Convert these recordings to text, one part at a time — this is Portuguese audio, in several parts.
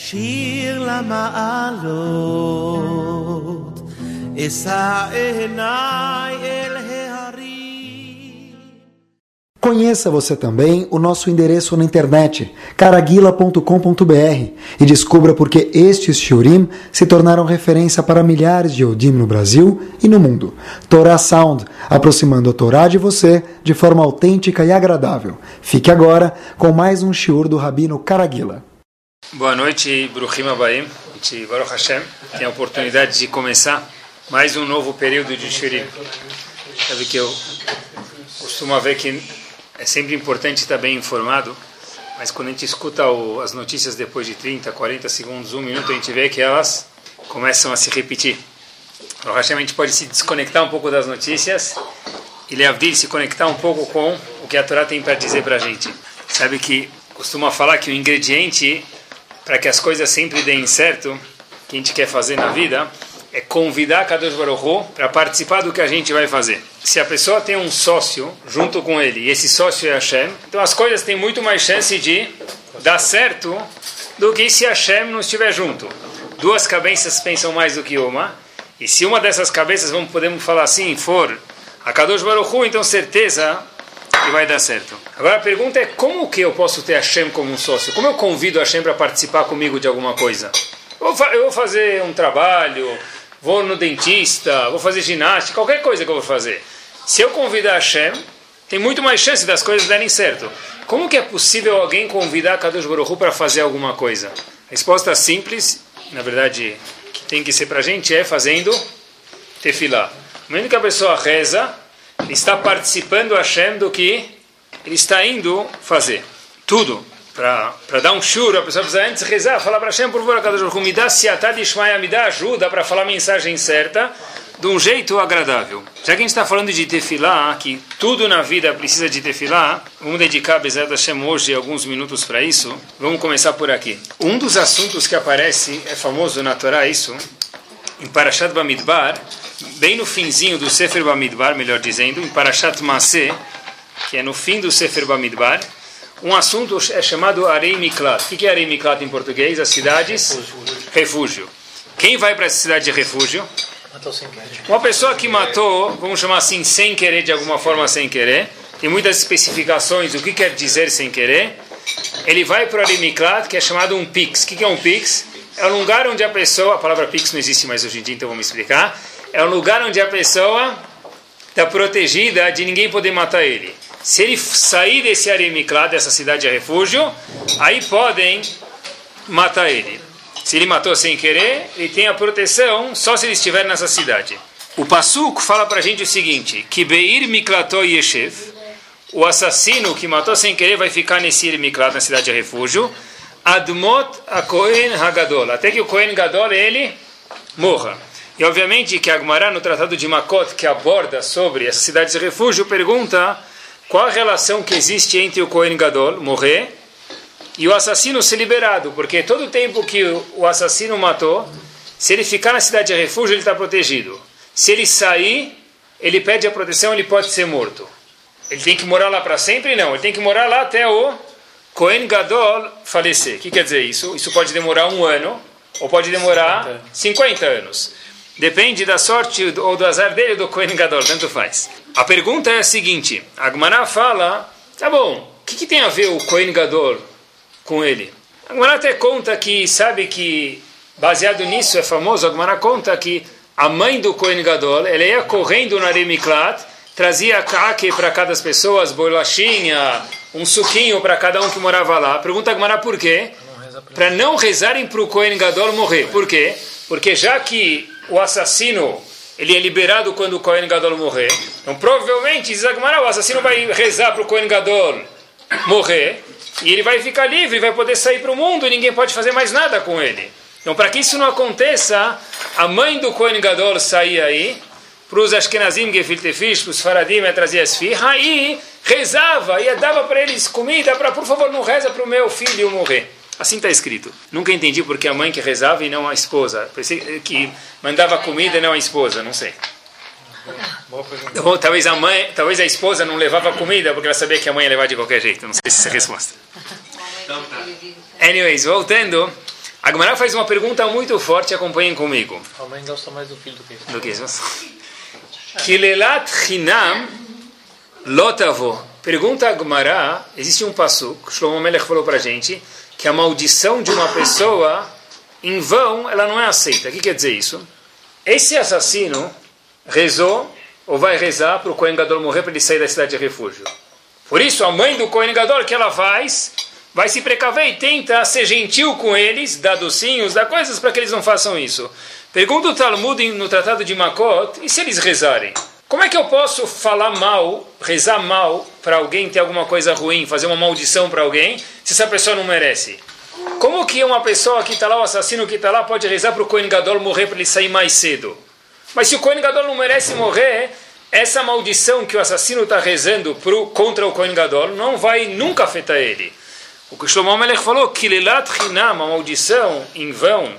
שיר למעלות, אשא עיניי אל ההרים. Conheça você também o nosso endereço na internet, caraguila.com.br, e descubra por que estes shiurim se tornaram referência para milhares de Yodim no Brasil e no mundo. Torah Sound, aproximando a Torá de você de forma autêntica e agradável. Fique agora com mais um shiur do Rabino Caraguila. Boa noite, Bruhim Abaim. Baruch Hashem, tem a oportunidade de começar mais um novo período de shiurim. Sabe que eu costumo ver que é sempre importante estar bem informado, mas quando a gente escuta o, as notícias depois de 30, 40 segundos, um minuto, a gente vê que elas começam a se repetir. Então, a gente pode se desconectar um pouco das notícias e Leavdil se conectar um pouco com o que a Torá tem para dizer para a gente. Sabe que costuma falar que o ingrediente para que as coisas sempre deem certo, que a gente quer fazer na vida, é convidar Kadosh Baruch para participar do que a gente vai fazer. Se a pessoa tem um sócio junto com ele, e esse sócio é Hashem, então as coisas têm muito mais chance de dar certo do que se Hashem não estiver junto. Duas cabeças pensam mais do que uma, e se uma dessas cabeças, vamos podemos falar assim, for a Kadosh Baruch então certeza que vai dar certo. Agora a pergunta é como que eu posso ter Hashem como um sócio? Como eu convido Hashem para participar comigo de alguma coisa? Eu vou fazer um trabalho, vou no dentista, vou fazer ginástica, qualquer coisa que eu vou fazer. Se eu convidar Hashem, tem muito mais chance das coisas darem certo. Como que é possível alguém convidar Kadosh Baruch Hu para fazer alguma coisa? A resposta simples, na verdade, que tem que ser para a gente é fazendo tefilá. No momento que a pessoa reza, está participando Hashem do que ele está indo fazer. Tudo para dar um shur, a pessoa precisa antes rezar, falar para Hashem, por favor, Kadosh Baruch Hu, me dá siatad ishmael, me dá ajuda para falar a mensagem certa de um jeito agradável. Já que a gente está falando de tefilá, que tudo na vida precisa de tefilá, vamos dedicar, Bezerra Hashem, hoje alguns minutos para isso. Vamos começar por aqui. Um dos assuntos que aparece, é famoso na Torá isso, em Parashat Bamidbar, bem no finzinho do Sefer Bamidbar, melhor dizendo, em Parashat Maseh, que é no fim do Sefer Bamidbar, um assunto é chamado Arei Miklat. O que é Arei Miklat em português? As cidades refúgio. refúgio. Quem vai para essa cidade de refúgio? Uma pessoa que matou, vamos chamar assim, sem querer, de alguma forma sem querer, tem muitas especificações do que quer dizer sem querer. Ele vai para o Arei Miklat, que é chamado um pix. O que é um pix? É um lugar onde a pessoa, a palavra pix não existe mais hoje em dia, então vamos explicar. É um lugar onde a pessoa está protegida de ninguém poder matar ele. Se ele sair desse Aremiklat, dessa cidade de refúgio, aí podem matar ele. Se ele matou sem querer, ele tem a proteção só se ele estiver nessa cidade. O Passuco fala para a gente o seguinte: que Beir Miklato Yeshev, o assassino que matou sem querer vai ficar nesse Irmiklat, na cidade de refúgio, Admot a Kohen Hagadol, até que o Kohen Gadol ele morra. E obviamente que Agmará, no Tratado de Makot, que aborda sobre essa cidade de refúgio, pergunta qual a relação que existe entre o Kohen Gadol morrer e o assassino ser liberado? Porque todo o tempo que o assassino matou, se ele ficar na cidade de refúgio, ele está protegido. Se ele sair, ele pede a proteção, ele pode ser morto. Ele tem que morar lá para sempre? Não, ele tem que morar lá até o Kohen Gadol falecer. O que quer dizer isso? Isso pode demorar um ano ou pode demorar 50 anos. Depende da sorte ou do azar dele do Kohen Gadol, tanto faz. A pergunta é a seguinte: a Agmará fala, tá bom, o que, que, tem a ver o Kohen Gadol com ele? A Agmará até conta que, sabe que, baseado nisso, é famoso, a Agmará conta que a mãe do Kohen Gadol, ela ia correndo na Remiklat, trazia caque para cada pessoa, bolachinha, um suquinho para cada um que morava lá. Pergunta a Agmará por quê? Para não rezarem para o Kohen Gadol morrer. Por quê? Porque já que o assassino ele é liberado quando o Kohen Gadol morrer. Então, provavelmente, diz o assassino vai rezar para o Kohen Gadol morrer e ele vai ficar livre, vai poder sair para o mundo e ninguém pode fazer mais nada com ele. Então, para que isso não aconteça, a mãe do Kohen Gadol saía aí, para os Ashkenazim Gefilte Fish, para os Faradim, trazia esfirra e rezava, e dava para eles comida, para, por favor, não reza para o meu filho morrer. Assim está escrito. Nunca entendi porque a mãe que rezava e não a esposa. Que mandava comida e não a esposa, não sei. Bom, talvez a mãe, talvez a esposa não levava comida porque ela sabia que a mãe ia levar de qualquer jeito. Não sei se é a resposta. Anyways, voltando, A Gemara faz uma pergunta muito forte, acompanhem comigo. A mãe gosta mais do filho do que isso. Do que isso? Kilelat Hinam Lotavo. Pergunta a Gemara, existe um passuk, Shlomo Melech falou para a gente, que a maldição de uma pessoa, em vão, ela não é aceita. O que quer dizer isso? Esse assassino rezou, ou vai rezar para o Kohen Gadol morrer para ele sair da cidade de refúgio. Por isso, a mãe do Kohen Gadol, que ela faz, vai se precaver e tenta ser gentil com eles, dar docinhos, dar coisas para que eles não façam isso. Pergunta o Talmud no Tratado de Makot, e se eles rezarem? Como é que eu posso falar mal, rezar mal para alguém ter alguma coisa ruim, fazer uma maldição para alguém, se essa pessoa não merece? Como que uma pessoa que está lá, o assassino que está lá, pode rezar para o Kohen Gadol morrer para ele sair mais cedo? Mas se o Kohen Gadol não merece morrer, essa maldição que o assassino está rezando pro, contra o Kohen Gadol não vai nunca afetar ele. O que Shlomo Melech falou, que lelat chinam, uma maldição em vão,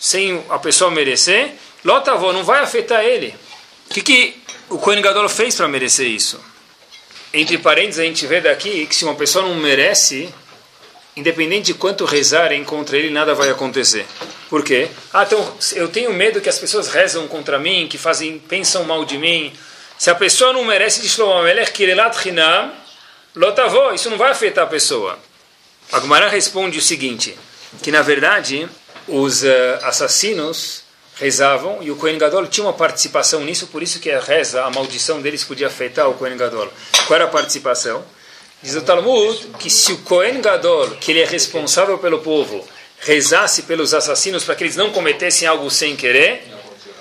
sem a pessoa merecer, lotavô, não vai afetar ele. O que, que o Kohen Gadol fez para merecer isso? Entre parênteses, a gente vê daqui que se uma pessoa não merece, independente de quanto rezarem contra ele, nada vai acontecer. Por quê? Ah, então eu tenho medo que as pessoas rezam contra mim, que fazem, pensam mal de mim. Se a pessoa não merece de Shlomo Melech, kirelat chinam, lotavô, isso não vai afetar a pessoa. A Gemara responde o seguinte, que na verdade os uh, assassinos rezavam e o Kohen Gadol tinha uma participação nisso, por isso que a reza, a maldição deles podia afetar o Kohen Gadol. Qual era a participação? Diz o Talmud que se o Kohen Gadol, que ele é responsável pelo povo, rezasse pelos assassinos para que eles não cometessem algo sem querer,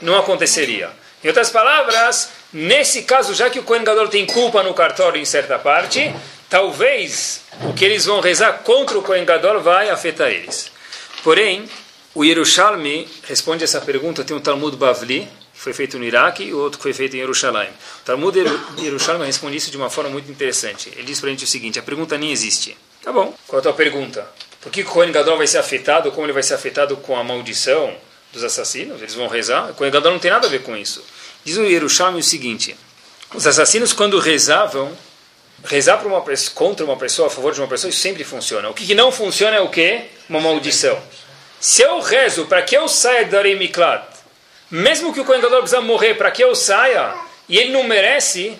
não aconteceria. Em outras palavras, nesse caso, já que o Kohen Gadol tem culpa no cartório em certa parte, talvez o que eles vão rezar contra o Kohen Gadol vai afetar eles. Porém, o Yerushalmi responde essa pergunta, tem um Talmud Bavli, que foi feito no Iraque, e outro que foi feito em Jerusalém. O Talmud Yerushalmi responde isso de uma forma muito interessante. Ele diz para a gente o seguinte, a pergunta nem existe. Tá bom, qual é a tua pergunta? Por que o Kohen Gadol vai ser afetado, como ele vai ser afetado com a maldição dos assassinos? Eles vão rezar? O Kohen Gadol não tem nada a ver com isso. Diz o Yerushalmi o seguinte, os assassinos quando rezavam, rezar uma contra uma pessoa, a favor de uma pessoa, isso sempre funciona. O que, que não funciona é o quê? Uma maldição. Se eu rezo para que eu saia da Miklat, mesmo que o Kohen precisa morrer para que eu saia, e ele não merece,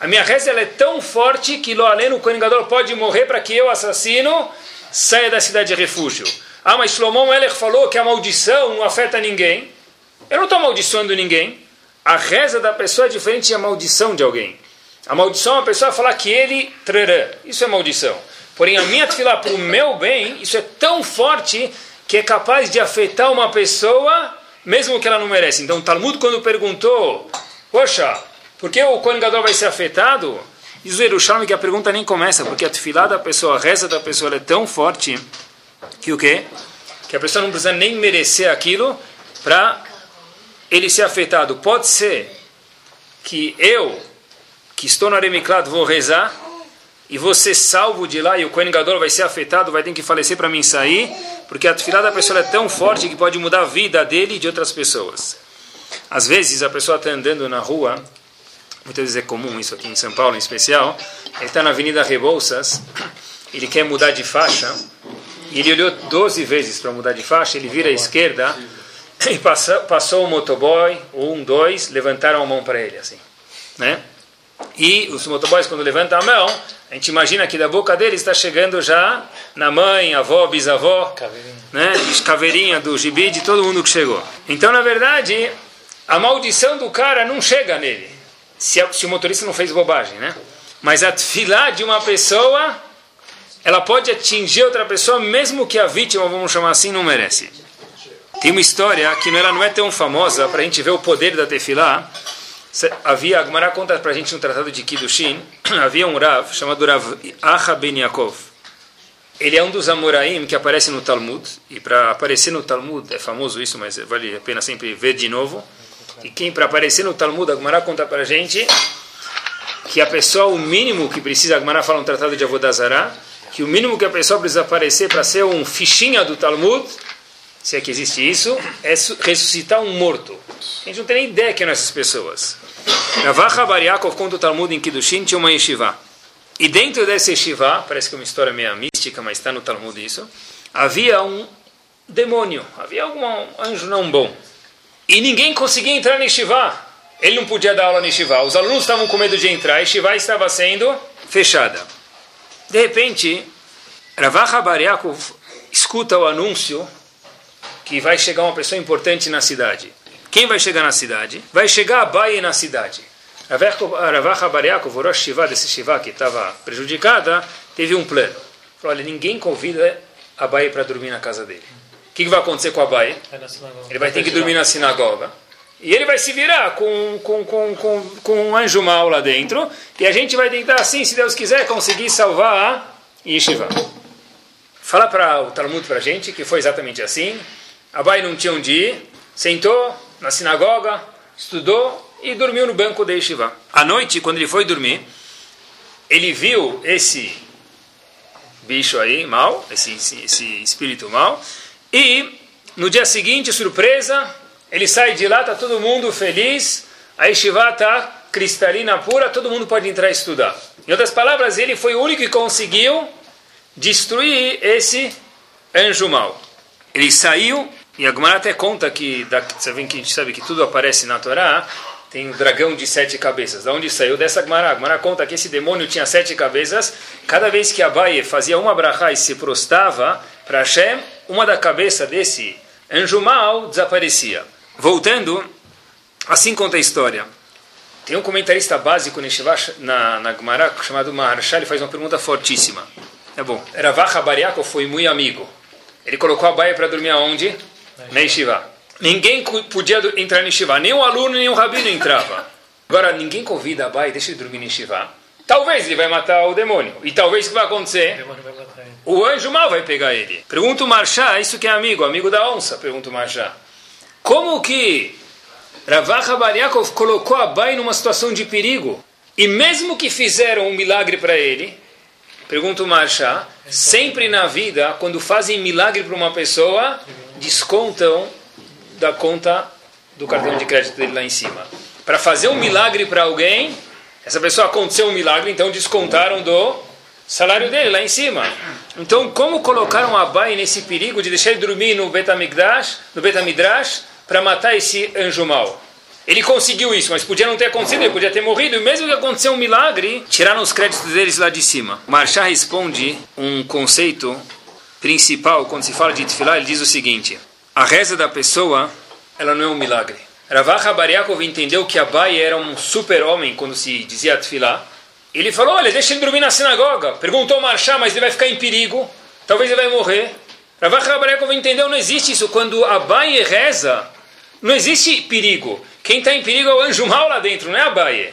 a minha reza é tão forte que lo além o Kohen pode morrer para que eu, assassino, saia da cidade de refúgio. Ah, mas Shlomo Melech falou que a maldição não afeta ninguém. Eu não estou amaldiçoando ninguém. A reza da pessoa é diferente da maldição de alguém. A maldição é a pessoa falar que ele trará. Isso é maldição. Porém, a minha tefilá para o meu bem, isso é tão forte que é capaz de afetar uma pessoa, mesmo que ela não merece. Então, o Talmud, quando perguntou, poxa, por que o Kohen vai ser afetado? Diz o Yerushalmi que a pergunta nem começa, porque a tefilá da pessoa, a reza da pessoa é tão forte que o quê? Que a pessoa não precisa nem merecer aquilo para ele ser afetado. Pode ser que eu, que estou no Aremiklat, vou rezar, e você salvo de lá, e o Kohen Gadol vai ser afetado, vai ter que falecer para mim sair, porque a tefilá da pessoa é tão forte que pode mudar a vida dele e de outras pessoas. Às vezes a pessoa está andando na rua, muitas vezes é comum isso aqui em São Paulo em especial, ele está na Avenida Rebouças, ele quer mudar de faixa, e ele olhou 12 vezes para mudar de faixa, ele vira à esquerda, e passou, passou o motoboy, um, dois, levantaram a mão para ele, assim, né? E os motoboys, quando levantam a mão, a gente imagina que da boca dele está chegando já na mãe, avó, bisavó, caveirinha. né? Caveirinha do gibi, de todo mundo que chegou. Então, na verdade, a maldição do cara não chega nele, se, se o motorista não fez bobagem, né? Mas a tefilá de uma pessoa, ela pode atingir outra pessoa, mesmo que a vítima, vamos chamar assim, não merece. Tem uma história que ela não é tão famosa, para a gente ver o poder da tefilá, havia, a Gemara conta para a gente no Tratado de Kiddushin, havia um Rav chamado Rav Acha Ben Yaakov. Ele é um dos Amoraim que aparece no Talmud, e para aparecer no Talmud, é famoso isso, mas vale a pena sempre ver de novo. E quem para aparecer no Talmud, a Gemara conta para a gente que a pessoa, o mínimo que precisa, a Gemara fala no Tratado de Avodazará, que o mínimo que a pessoa precisa aparecer para ser um fichinha do Talmud, se é que existe isso, é ressuscitar um morto. A gente não tem nem ideia quem são essas pessoas. Ravacha Bar Yaakov conta o Talmud em Kiddushin, tinha uma yeshiva. E dentro dessa yeshiva, parece que é uma história meio mística, mas está no Talmud isso, havia um demônio, havia algum anjo não bom. E ninguém conseguia entrar no Yeshiva. Ele não podia dar aula no Yeshiva. Os alunos estavam com medo de entrar. A Yeshiva estava sendo fechada. De repente, Ravacha Bariakov escuta o anúncio que vai chegar uma pessoa importante na cidade. Quem vai chegar na cidade? Vai chegar a Baia na cidade. Ravacha Bariakov, o Rosh Shiva desse Shiva que estava prejudicada, teve um plano. Falou, olha, ninguém convida a Baia para dormir na casa dele. O que, que vai acontecer com a Baia? Ele vai ter que dormir na sinagoga. E ele vai se virar com, com, com, com, com um anjo mau lá dentro. E a gente vai tentar, assim, se Deus quiser, conseguir salvar a Yeshiva. Fala para o Talmud para a gente que foi exatamente assim. Abai não tinha onde ir, sentou na sinagoga, estudou e dormiu no banco da Yeshiva. À noite, quando ele foi dormir, ele viu esse bicho aí, mal, esse, esse, esse espírito mal, e no dia seguinte, surpresa, ele sai de lá, está todo mundo feliz, a Yeshiva está cristalina pura, todo mundo pode entrar e estudar. Em outras palavras, ele foi o único que conseguiu destruir esse anjo mau. Ele saiu, e a Gemara até conta que, da, vê que a gente sabe que tudo aparece na Torá, tem um dragão de sete cabeças. Da onde saiu? Dessa Gemara. A Gemara conta que esse demônio tinha sete cabeças. Cada vez que Abaye fazia uma brachá e se prostava para Hashem, uma da cabeça desse anjo mau desaparecia. Voltando, assim conta a história. Tem um comentarista básico na, na Gemara chamado Maharsha, ele faz uma pergunta fortíssima. É bom. Ravach Bariakov foi muito amigo. Ele colocou a baia para dormir aonde? Na Yeshiva. Ninguém podia entrar na Yeshiva, nem o aluno, nem o rabino entrava. Agora, ninguém convida a baia e deixa ele dormir na Yeshiva. Talvez ele vai matar o demônio. E talvez o que vai acontecer? O, o anjo mal vai pegar ele. Pergunta o Marchá, isso que é amigo, amigo da onça, pergunta o Marchá. Como que Ravach Bariakov colocou a Bai numa situação de perigo? E mesmo que fizeram um milagre para ele, pergunta o Marchá, sempre na vida, quando fazem milagre para uma pessoa, descontam da conta do cartão de crédito dele lá em cima. Para fazer um milagre para alguém, essa pessoa aconteceu um milagre, então descontaram do salário dele lá em cima. Então, como colocaram a Bai nesse perigo de deixar ele dormir no Betamigdash, no Betamidrash, para matar esse anjo mau? Ele conseguiu isso, mas podia não ter acontecido, ele podia ter morrido, e mesmo que aconteceu um milagre, tiraram os créditos deles lá de cima. Marchá responde um conceito principal, quando se fala de Tfilah, ele diz o seguinte, a reza da pessoa, ela não é um milagre. Ravacha Bariakov entendeu que Abai era um super-homem quando se dizia Tfilah. Ele falou, olha, deixa ele dormir na sinagoga. Perguntou Marchá, mas ele vai ficar em perigo, talvez ele vai morrer. Ravacha Bariakov entendeu, não existe isso. Quando Abai reza, não existe perigo. Quem está em perigo é o anjo mau lá dentro, não é a baia.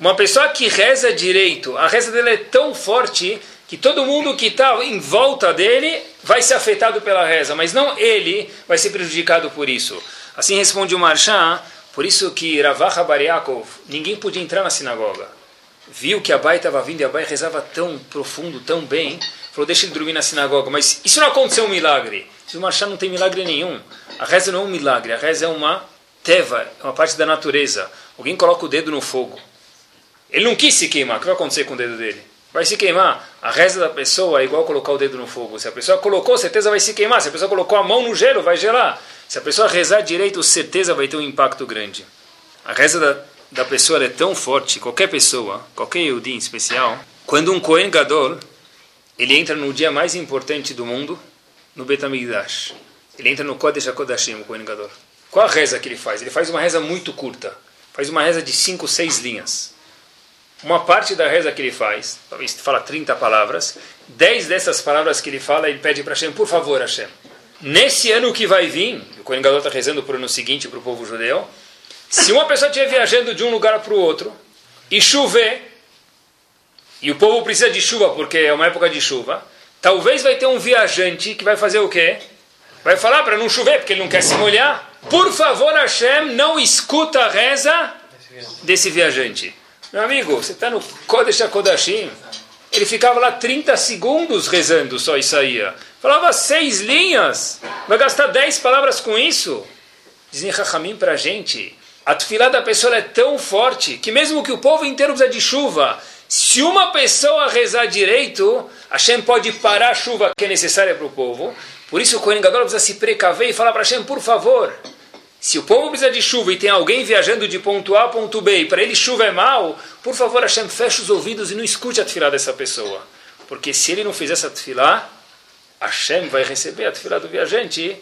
Uma pessoa que reza direito, a reza dele é tão forte que todo mundo que está em volta dele vai ser afetado pela reza, mas não ele vai ser prejudicado por isso. Assim responde o Marchá, por isso que Ravacha Bariakov, ninguém podia entrar na sinagoga. Viu que a Bai estava vindo e a Bai rezava tão profundo, tão bem, falou, deixa ele dormir na sinagoga. Mas isso não aconteceu um milagre. O Marchá não tem milagre nenhum. A reza não é um milagre, a reza é uma teva, é uma parte da natureza. Alguém coloca o dedo no fogo. Ele não quis se queimar. O que vai acontecer com o dedo dele? Vai se queimar. A reza da pessoa é igual colocar o dedo no fogo. Se a pessoa colocou, certeza vai se queimar. Se a pessoa colocou a mão no gelo, vai gelar. Se a pessoa rezar direito, certeza vai ter um impacto grande. A reza da, da pessoa é tão forte, qualquer pessoa, qualquer Yehudi em especial, quando um Kohen Gadol, ele entra no dia mais importante do mundo, no Betamigdash. Ele entra no Kodesh HaKodashim, o Kohen Gadol. Qual a reza que ele faz? Ele faz uma reza muito curta. Faz uma reza de 5, 6 linhas. Uma parte da reza que ele faz, talvez fala 30 palavras, 10 dessas palavras que ele fala, ele pede para Hashem, por favor, Hashem, nesse ano que vai vir, o Kohen Gadol está rezando para o ano seguinte para o povo judeu, se uma pessoa estiver viajando de um lugar para o outro e chover, e o povo precisa de chuva porque é uma época de chuva, talvez vai ter um viajante que vai fazer o quê? Vai falar para não chover porque ele não quer se molhar. Por favor, Hashem, não escuta a reza desse viajante. Meu amigo, você está no Kodesh HaKodashim. Ele ficava lá 30 segundos rezando só e saía. Falava seis linhas. Vai gastar 10 palavras com isso? Dizem Rahamim para a gente. A tefilá da pessoa é tão forte que mesmo que o povo inteiro precisa de chuva Se uma pessoa rezar direito, Hashem pode parar a chuva que é necessária para o povo. Por isso o Kohen Gadol precisa se precaver e falar para Hashem, por favor, se o povo precisa de chuva e tem alguém viajando de ponto A a ponto B e para ele chuva é mal, por favor, Hashem, feche os ouvidos e não escute a tefilá dessa pessoa. Porque se ele não fizer essa tefilá, Hashem vai receber a tefilá do viajante.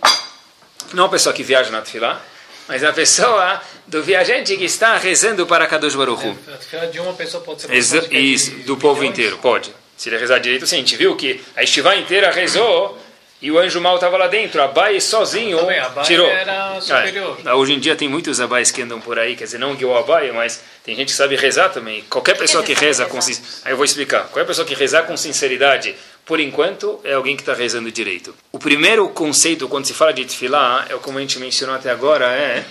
Não a pessoa que viaja na tefilá, mas a pessoa do viajante que está rezando para Kadosh Baruch Hu. A tefilá de uma pessoa pode ser Exa isso, do povo inteiro, pode. Se ele rezar direito, sim. A gente viu que a estivá inteira rezou e o anjo mal estava lá dentro. Abai sozinho Também, Abai tirou. era superior. Ah, hoje em dia tem muitos abais que andam por aí, quer dizer, não que o abai, mas tem gente que sabe rezar também. Qualquer pessoa que reza com sin- aí eu vou explicar. Qualquer pessoa que rezar com sinceridade, por enquanto, é alguém que está rezando direito. O primeiro conceito quando se fala de tefilá, é como a gente mencionou até agora, é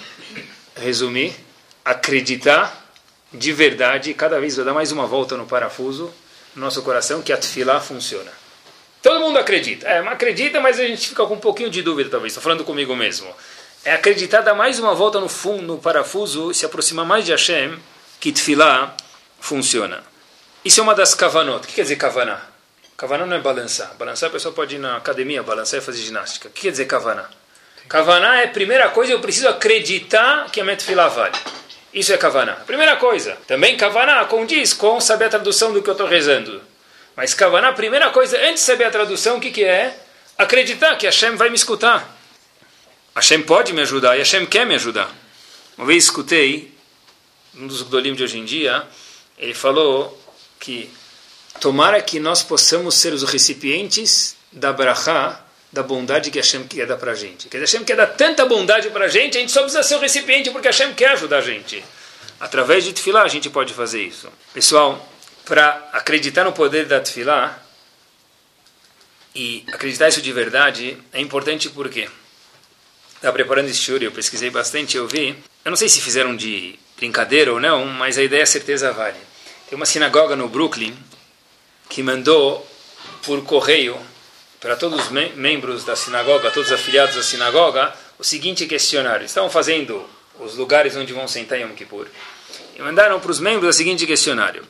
resumir, acreditar de verdade, cada vez vai dar mais uma volta no parafuso, no nosso coração, que a tefilá funciona. Todo mundo acredita. É, acredita, mas a gente fica com um pouquinho de dúvida, talvez. Estou falando comigo mesmo. É acreditar, dar mais uma volta no fundo, no parafuso, se aproximar mais de Hashem, que tefilá funciona. Isso é uma das kavanot. O que quer dizer kavaná? Kavaná não é balançar. Balançar a pessoa pode ir na academia, balançar e fazer ginástica. O que quer dizer kavaná? Kavaná é a primeira coisa, eu preciso acreditar que a minha tefilá vale. Isso é kavaná. Primeira coisa. Também kavaná condiz com saber a tradução do que eu estou rezando. Mas kavaná, a primeira coisa, antes de saber a tradução, o que, que é? Acreditar que Hashem vai me escutar. Hashem pode me ajudar e Hashem quer me ajudar. Uma vez escutei, um dos Gdolim de hoje em dia, ele falou que tomara que nós possamos ser os recipientes da brachá, da bondade que Hashem quer dar para a gente. Dizer, Hashem quer dar tanta bondade para a gente, a gente só precisa ser o recipiente porque Hashem quer ajudar a gente. Através de tefilá a gente pode fazer isso. Pessoal, para acreditar no poder da tefilá e acreditar isso de verdade é importante porque estava preparando esse shiur, eu pesquisei bastante, eu vi. Eu não sei se fizeram de brincadeira ou não, mas a ideia certeza vale. Tem uma sinagoga no Brooklyn que mandou por correio para todos os mem membros da sinagoga, todos os afiliados da sinagoga, o seguinte questionário. Estavam fazendo os lugares onde vão sentar em Yom Kippur. E mandaram para os membros o seguinte questionário.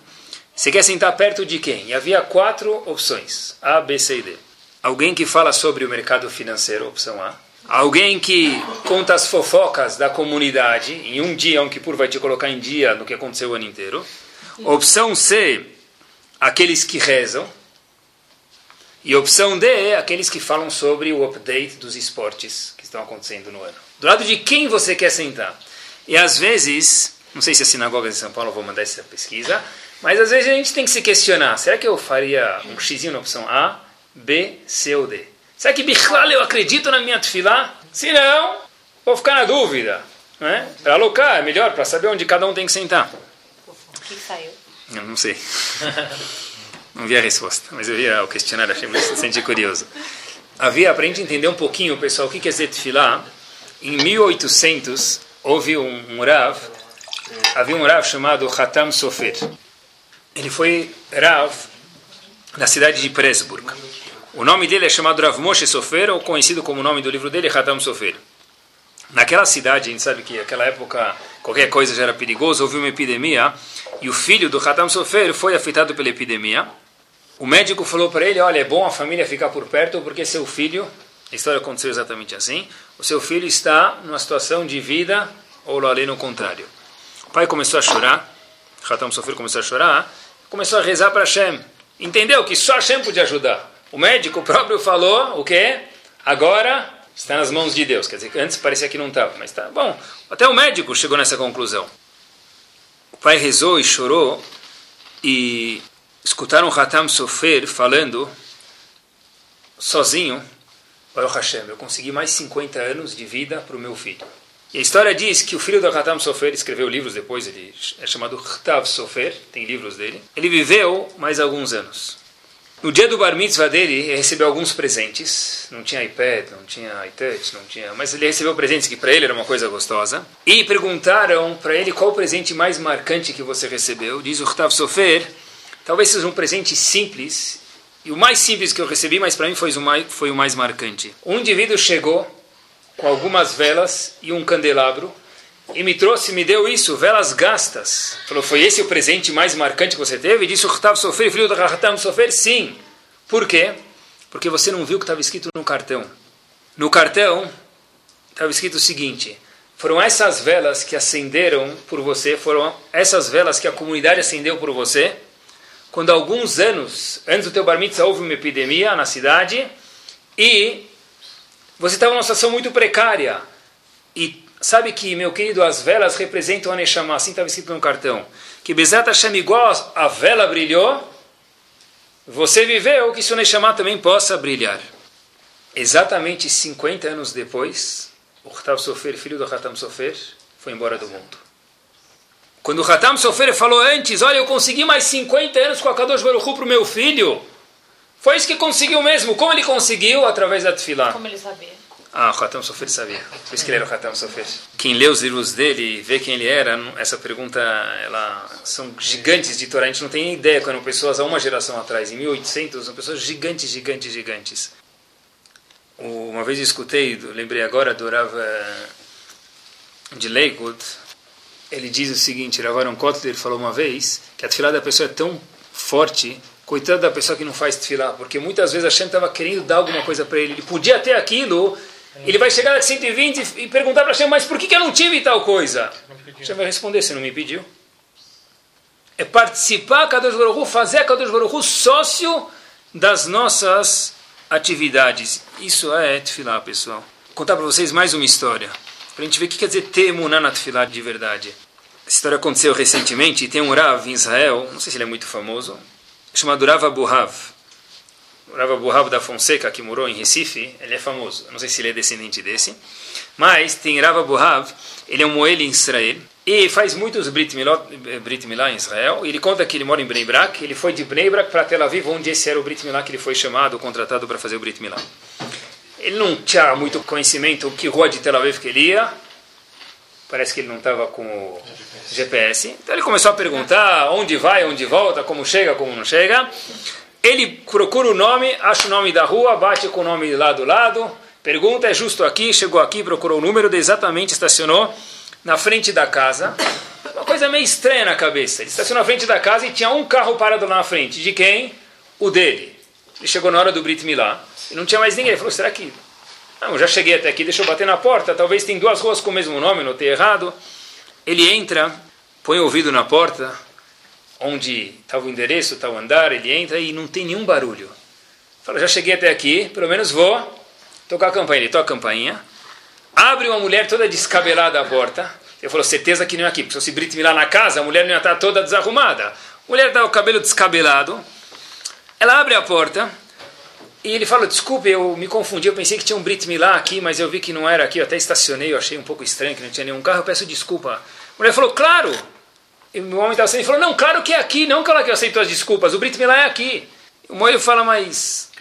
Você quer sentar perto de quem? E havia quatro opções, A, B, C e D. Alguém que fala sobre o mercado financeiro, opção A. Alguém que conta as fofocas da comunidade, em um dia, um Kippur vai te colocar em dia no que aconteceu o ano inteiro. Opção C, aqueles que rezam. E opção D, aqueles que falam sobre o update dos esportes que estão acontecendo no ano. Do lado de quem você quer sentar? E às vezes, não sei se as sinagogas de São Paulo vão mandar essa pesquisa, mas às vezes a gente tem que se questionar: será que eu faria um xizinho na opção A, B, C ou D? Será que Bichlal eu acredito na minha tefilá? Se não, vou ficar na dúvida. Né? Para alocar, é melhor, para saber onde cada um tem que sentar. O que saiu? Eu não sei. Não vi a resposta, mas eu vi o questionário, achei bastante curioso. Havia, para a gente entender um pouquinho, pessoal, o que quer dizer tefilá, em 1800 houve um, um Rav, havia um Rav chamado Hatam Sofer. Ele foi Rav na cidade de Pressburg. O nome dele é chamado Rav Moshe Sofer, ou conhecido como o nome do livro dele, Hatam Sofer. Naquela cidade, a gente sabe que naquela época qualquer coisa já era perigoso, houve uma epidemia, e o filho do Hatam Sofer foi afetado pela epidemia. O médico falou para ele, olha, é bom a família ficar por perto, porque seu filho, a história aconteceu exatamente assim, o seu filho está numa situação de vida, ou além no contrário. O pai começou a chorar, Hatam Sofer começou a chorar, começou a rezar para Hashem. Entendeu que só Hashem podia ajudar. O médico próprio falou, o quê? Agora está nas mãos de Deus. Quer dizer, antes parecia que não estava, mas está. Bom, até o médico chegou nessa conclusão. O pai rezou e chorou e escutaram Hatam Sofer falando sozinho, Baruch Hashem, eu consegui mais 50 anos de vida para o meu filho. E a história diz que o filho do Hatam Sofer escreveu livros depois, ele é chamado Htav Sofer, tem livros dele. Ele viveu mais alguns anos. No dia do bar mitzvah dele, ele recebeu alguns presentes. Não tinha iPad, não tinha iTouch, não tinha... Mas ele recebeu presentes que para ele era uma coisa gostosa. E perguntaram para ele qual o presente mais marcante que você recebeu. Diz o Htav Sofer, talvez seja um presente simples. E o mais simples que eu recebi, mas para mim foi o, mais, foi o mais marcante. Um indivíduo chegou com algumas velas e um candelabro e me trouxe, me deu isso, velas gastas. Falou, foi esse o presente mais marcante que você teve? E disse Khatav Sofer, filho do Khatav Sofer, sim. Por quê? Porque você não viu o que estava escrito no cartão. No cartão estava escrito o seguinte: foram essas velas que acenderam por você, foram essas velas que a comunidade acendeu por você, quando alguns anos antes do teu bar mitzvah houve uma epidemia na cidade e você estava numa situação muito precária. E sabe que, meu querido, as velas representam a Neshama, assim estava escrito no cartão. Que Bezat Hashem, igual a vela brilhou, você viveu que seu Neshama também possa brilhar. Exatamente 50 anos depois, o Hatam Sofer, filho do Hatam Sofer, foi embora do mundo. Quando o Hatam Sofer falou antes, olha, eu consegui mais 50 anos com a Kadosh Baruch para o meu filho, foi isso que conseguiu mesmo. Como ele conseguiu? Através da Tfilá. Como ele sabia? Ah, o Hatam Sofer sabia. Por isso que ele era o Hatam Sofer. Quem lê os livros dele e vê quem ele era, essa pergunta, ela são gigantes de Torá. A gente não tem ideia quando pessoas há uma geração atrás, em 1800, são pessoas gigantes, gigantes, gigantes. Uma vez eu escutei, lembrei agora do Rav de Lakewood, ele diz o seguinte, Rav Aaron Kotler falou uma vez que a tefilá da pessoa é tão forte, coitado da pessoa que não faz tefilá, porque muitas vezes a Shem estava querendo dar alguma coisa para ele, ele podia ter aquilo, ele vai chegar a 120 e perguntar para Hashem, mas por que, que eu não tive tal coisa? Hashem vai responder, você não me pediu. É participar, Kadosh Baruch fazer Kadosh Baruch sócio das nossas atividades. Isso é tefilá, pessoal. Vou contar para vocês mais uma história, para a gente ver o que quer dizer ter emuná na tefilá de verdade. Essa história aconteceu recentemente, e tem um Rav em Israel, não sei se ele é muito famoso, chamado Rav Abu Hav. O Rav Abu Hav da Fonseca, que morou em Recife, ele é famoso. não sei se ele é descendente desse. Mas tem Rav Abu Hav, ele é um Moel em Israel, e faz muitos Brit Milá, Brit Milá em Israel. Ele conta que ele mora em Bnei Brak. Ele foi de Bnei Brak para Tel Aviv, onde esse era o Brit Milá que ele foi chamado, contratado para fazer o Brit Milá. Ele não tinha muito conhecimento que rua de Tel Aviv que ele ia. Parece que ele não estava com o GPS. Então ele começou a perguntar onde vai, onde volta, como chega, como não chega. Ele procura o nome, acha o nome da rua, bate com o nome lá do lado, pergunta, é justo aqui, chegou aqui, procurou o número, exatamente estacionou na frente da casa. Uma coisa meio estranha na cabeça. Ele estacionou na frente da casa e tinha um carro parado lá na frente. De quem? O dele. Ele chegou na hora do Brit Milá e não tinha mais ninguém. Ele falou: será que. Não, já cheguei até aqui, deixa eu bater na porta. Talvez tem duas ruas com o mesmo nome, notei errado. Ele entra, põe o ouvido na porta, onde estava o endereço, está o andar. Ele entra e não tem nenhum barulho. Fala: já cheguei até aqui, pelo menos vou tocar a campainha. Ele toca a campainha. Abre uma mulher toda descabelada à porta. Ele falou, certeza que não é aqui. Porque se fosse Brit Milá na casa, a mulher não ia estar toda desarrumada. A mulher dá o cabelo descabelado. Ela abre a porta. E ele fala, desculpe, eu me confundi. Eu pensei que tinha um Brit Milá aqui, mas eu vi que não era aqui. Eu até estacionei, eu achei um pouco estranho que não tinha nenhum carro. Eu peço desculpa. A mulher falou, claro. E o homem estava saindo e falou, não, claro que é aqui. Não que ela que aceitou as desculpas. O Brit Milá é aqui. O moelho fala, mas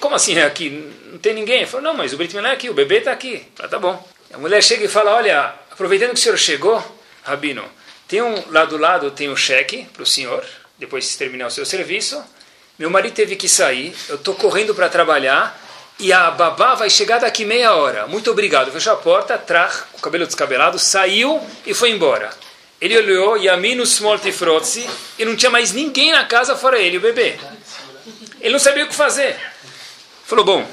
como assim é aqui? Não tem ninguém? Ele falou, não, mas o Brit Milá é aqui, o bebê está aqui. Tá bom. A mulher chega e fala, olha, aproveitando que o senhor chegou, Rabino, tem um lá do lado, tem um cheque para o senhor, depois de terminar o seu serviço. Meu marido teve que sair, eu estou correndo para trabalhar e a babá vai chegar daqui meia hora. Muito obrigado. Fechou a porta, tra, com o cabelo descabelado, saiu e foi embora. Ele olhou, Yaminu Smolti Frotzi, e não tinha mais ninguém na casa fora ele, o bebê. Ele não sabia o que fazer. Falou, bom,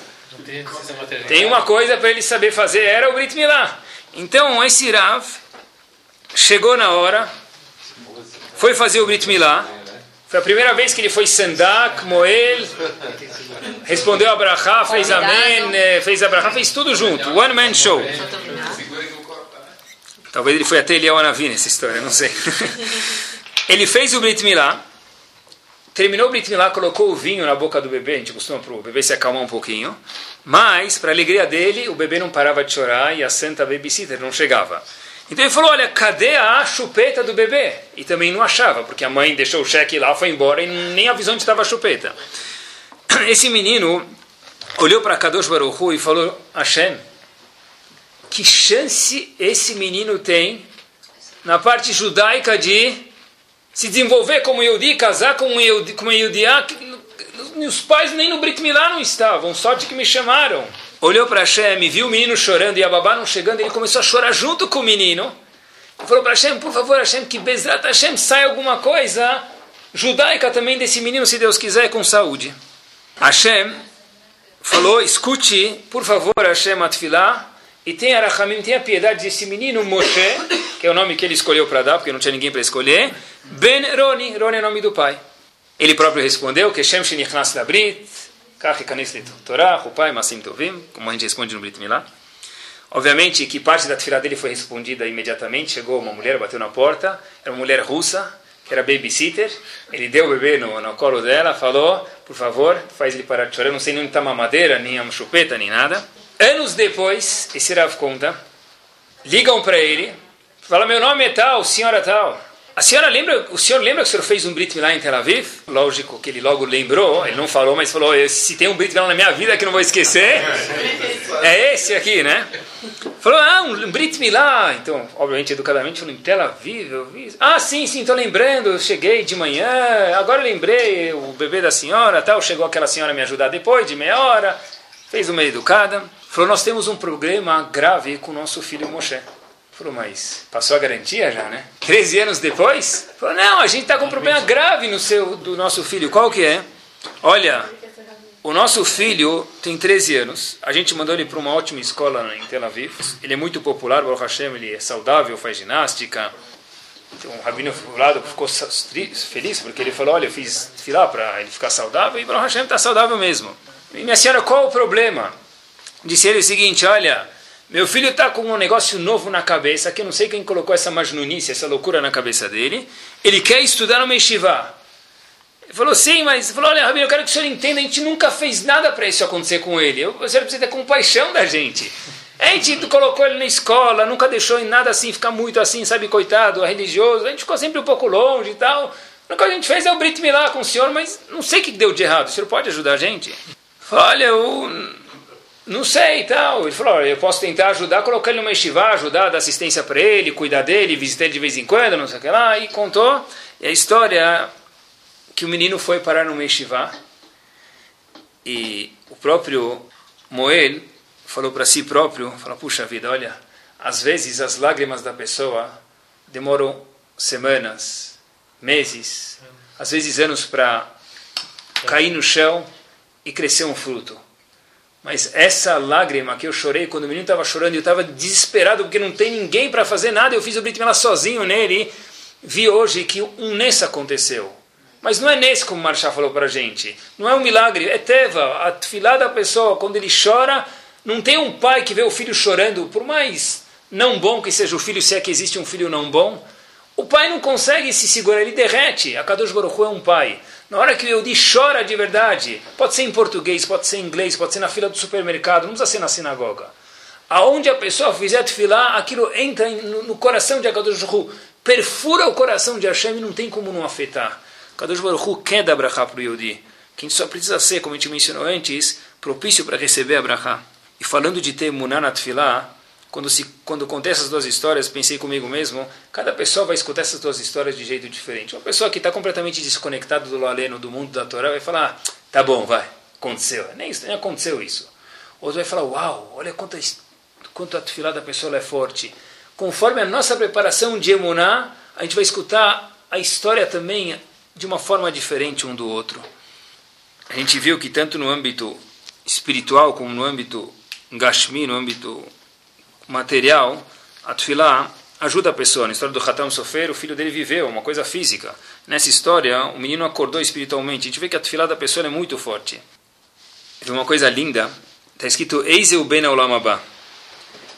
tem uma coisa para ele saber fazer, era o Brit Milá. Então, esse Rav chegou na hora, foi fazer o Brit Milá. Foi a primeira vez que ele foi Sandak, Moel, respondeu a Brachá, fez Amém, fez a Brachá, fez tudo junto. One Man Show. Talvez ele foi até Eliel Anavi nessa história, não sei. ele fez o Brit Milá. Terminou o Brit Milá, colocou o vinho na boca do bebê, a gente costuma para o bebê se acalmar um pouquinho. Mas, para alegria dele, o bebê não parava de chorar e a santa babysitter não chegava. Então ele falou, olha, cadê a chupeta do bebê? E também não achava, porque a mãe deixou o cheque lá, foi embora e nem avisou onde estava a chupeta. Esse menino olhou para Kadosh Baruch Hu e falou, Hashem, que chance esse menino tem na parte judaica de se desenvolver como Yehudi, casar com um Yehudi, com uma Yehudiá, os pais nem no Brit Milá não estavam, sorte que me chamaram. Olhou para Hashem, viu o menino chorando e a babá não chegando, ele começou a chorar junto com o menino. falou para Hashem, por favor, Hashem, que Bezrat Hashem saia alguma coisa judaica também desse menino, se Deus quiser, com saúde. Hashem falou, escute, por favor, Hashem Atfilah, e tenha Rachamim, tenha piedade desse menino Moshe, que é o nome que ele escolheu para dar, porque não tinha ninguém para escolher, Ben Roni, Roni é o nome do pai. Ele próprio respondeu, que Shem Shenichnas Labrit, Como a gente responde no Brit Milá. Obviamente que parte da tefilá dele foi respondida imediatamente. Chegou uma mulher, bateu na porta. Era uma mulher russa, que era babysitter. Ele deu o bebê no, no colo dela, falou: Por favor, faz ele parar de chorar. não sei nem onde está mamadeira, nem a chupeta, nem nada. Anos depois, esse Rav conta, ligam para ele, fala: Meu nome é tal, senhora tal. A senhora lembra, o senhor lembra que o senhor fez um Brit Milá em Tel Aviv? Lógico que ele logo lembrou, ele não falou, mas falou, se tem um Brit Milá na minha vida que não vou esquecer, é esse aqui, né? Falou, ah, um Brit Milá. Então, obviamente, educadamente, falou, em Tel Aviv, eu vi. Ah, sim, sim, estou lembrando, eu cheguei de manhã, agora eu lembrei, o bebê da senhora, tal, chegou aquela senhora me ajudar depois, de meia hora, fez uma educada. Falou, nós temos um problema grave com o nosso filho Moshe. Falou, mas passou a garantia já, né? 13 anos depois? Falou, não, a gente está com um problema grave no seu, do nosso filho. Qual que é? Olha, o nosso filho tem 13 anos. A gente mandou ele para uma ótima escola em Tel Aviv. Ele é muito popular, Baruch Hashem, ele é saudável, faz ginástica. Então, o rabino lado ficou feliz porque ele falou, olha, eu fiz filar para ele ficar saudável e Baruch Hashem está saudável mesmo. E minha senhora, qual o problema? Disse ele o seguinte, olha... Meu filho está com um negócio novo na cabeça, que eu não sei quem colocou essa majnunice, essa loucura na cabeça dele. Ele quer estudar no Meshivá. Ele falou, sim, mas falou, olha, Rabino, eu quero que o senhor entenda, a gente nunca fez nada para isso acontecer com ele. O senhor precisa ter compaixão da gente. A gente colocou ele na escola, nunca deixou em nada assim, ficar muito assim, sabe, coitado, religioso. A gente ficou sempre um pouco longe e tal. O que a gente fez é o Brit Milá com o senhor, mas não sei o que deu de errado. O senhor pode ajudar a gente? Olha, eu não sei e tal. Ele falou, eu posso tentar ajudar, colocar ele numa estivá, ajudar, dar assistência para ele, cuidar dele, visitar ele de vez em quando, não sei o que lá. E contou. E a história que o menino foi parar numa estivá e o próprio Moel falou para si próprio, falou, puxa vida, olha, às vezes as lágrimas da pessoa demoram semanas, meses, às vezes anos para cair no chão e crescer um fruto. Mas essa lágrima que eu chorei quando o menino estava chorando, eu estava desesperado porque não tem ninguém para fazer nada. Eu fiz o Brit Milá sozinho nele. Vi hoje que um nesse aconteceu. Mas não é nesse como o Marchá falou para a gente. Não é um milagre, é teva. A filha da pessoa, quando ele chora, não tem um pai que vê o filho chorando, por mais não bom que seja o filho, se é que existe um filho não bom. O pai não consegue se segurar, ele derrete. A Kadosh Baruch é um pai. Na hora que o Yehudi chora de verdade, pode ser em português, pode ser em inglês, pode ser na fila do supermercado, não precisa ser na sinagoga. Aonde a pessoa fizer tefilá, aquilo entra no, coração de Akadosh Baruch perfura o coração de Hashem e não tem como não afetar. Kadosh Baruch quer dar brachá para o Yehudi. Que a gente só precisa ser, como a gente mencionou antes, propício para receber a brachá. E falando de ter muná na tefilá, quando, se, quando contei essas duas histórias, pensei comigo mesmo, cada pessoa vai escutar essas duas histórias de jeito diferente. Uma pessoa que está completamente desconectada do Laleno, do mundo da Torá, vai falar, tá bom, vai, aconteceu. Nem, isso, nem aconteceu isso. Outro vai falar, uau, olha quanto, quanto a da pessoa é forte. Conforme a nossa preparação de emuná, a gente vai escutar a história também de uma forma diferente um do outro. A gente viu que tanto no âmbito espiritual como no âmbito gashmi, no âmbito material, a tefilá ajuda a pessoa. Na história do Hatam Sofer, o filho dele viveu, uma coisa física. Nessa história, o menino acordou espiritualmente. A gente vê que a tefilá da pessoa é muito forte. Tem uma coisa linda, está escrito Eizeu ben Olamabá.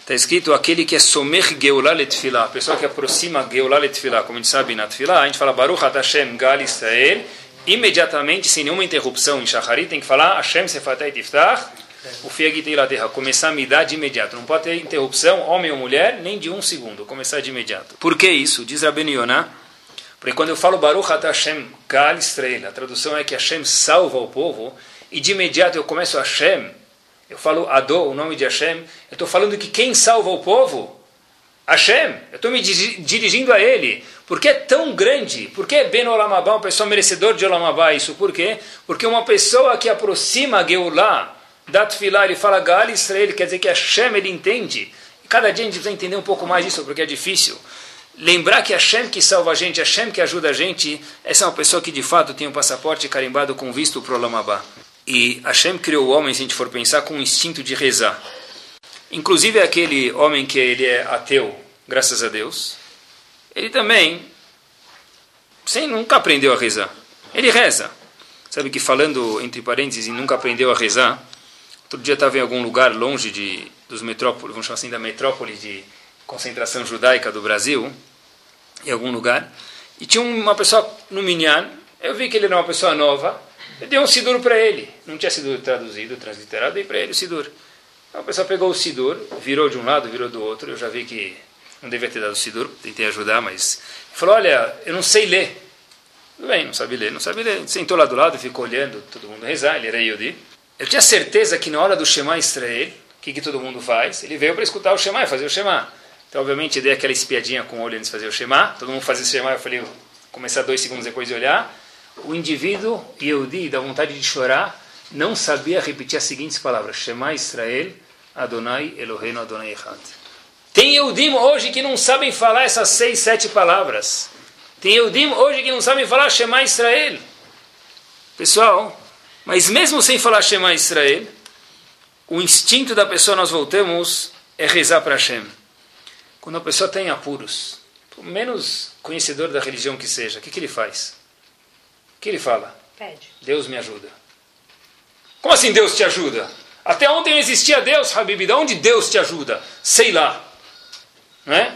Está escrito aquele que é somer geulah letfilá, a pessoa que aproxima geulah letfilá. Como a gente sabe na tefilá, a gente fala Baruch Hashem Gal Israel, imediatamente, sem nenhuma interrupção em Shacharit, tem que falar Hashem Sefatei Tiftach, o Fiag terra começar a me dar de imediato. Não pode ter interrupção, homem ou mulher, nem de um segundo. Começar de imediato. Por que isso? Diz Rabben Yonah. Porque quando eu falo Baruch Ata Hashem Gal Estrela, a tradução é que Hashem salva o povo, e de imediato eu começo Hashem, eu falo Adô, o nome de Hashem, eu estou falando que quem salva o povo? Hashem. Eu estou me dirigindo a ele. Por que é tão grande? Por que é Ben Olamabá, uma pessoa merecedor de Olamabá? Isso por quê? Porque uma pessoa que aproxima a Geulah, da Tfilah, ele fala Gal Israel, quer dizer que Hashem ele entende. E cada dia a gente precisa entender um pouco mais isso, porque é difícil. lembrar que Hashem que salva a gente, Hashem que ajuda a gente, essa é uma pessoa que de fato tem um passaporte carimbado com visto para o Lamabá. E Hashem criou o homem, se a gente for pensar, com um instinto de rezar. Inclusive aquele homem que ele é ateu, graças a Deus, ele também sem, nunca aprendeu a rezar. Ele reza. Sabe que falando entre parênteses, nunca aprendeu a rezar. Outro dia estava em algum lugar longe de, dos metrópoles, vamos chamar assim, da metrópole de concentração judaica do Brasil, em algum lugar, e tinha uma pessoa no Minyan, eu vi que ele era uma pessoa nova, eu dei um sidur para ele, não tinha sido traduzido, transliterado, dei para ele o sidur. A pessoa pegou o sidur, virou de um lado, virou do outro, eu já vi que não devia ter dado o sidur, tentei ajudar, mas falou, olha, eu não sei ler. Tudo bem, não sabe ler, não sabe ler. Sentou lá do lado ficou olhando todo mundo rezar, ele era Yodi. Eu tinha certeza que na hora do Shema Israel, o que, que todo mundo faz? Ele veio para escutar o Shema e fazer o Shema. Então, obviamente, dei aquela espiadinha com o olho antes de fazer o Shema. Todo mundo fazia o Shema, eu falei, começar dois segundos depois de olhar. O indivíduo, Yehudi, da vontade de chorar, não sabia repetir as seguintes palavras. Shema Israel, Adonai Eloheinu Adonai Echad. Tem Yehudim hoje que não sabem falar essas seis, sete palavras. Tem Yehudim hoje que não sabem falar Shema Israel. Pessoal, mas mesmo sem falar Shema Israel, o instinto da pessoa, nós voltamos, é rezar para Hashem. Quando a pessoa tem apuros, por menos conhecedor da religião que seja, o que, que ele faz? O que ele fala? Pede. Deus me ajuda. Como assim Deus te ajuda? Até ontem não existia Deus, Habib. De onde Deus te ajuda? Sei lá. Não é?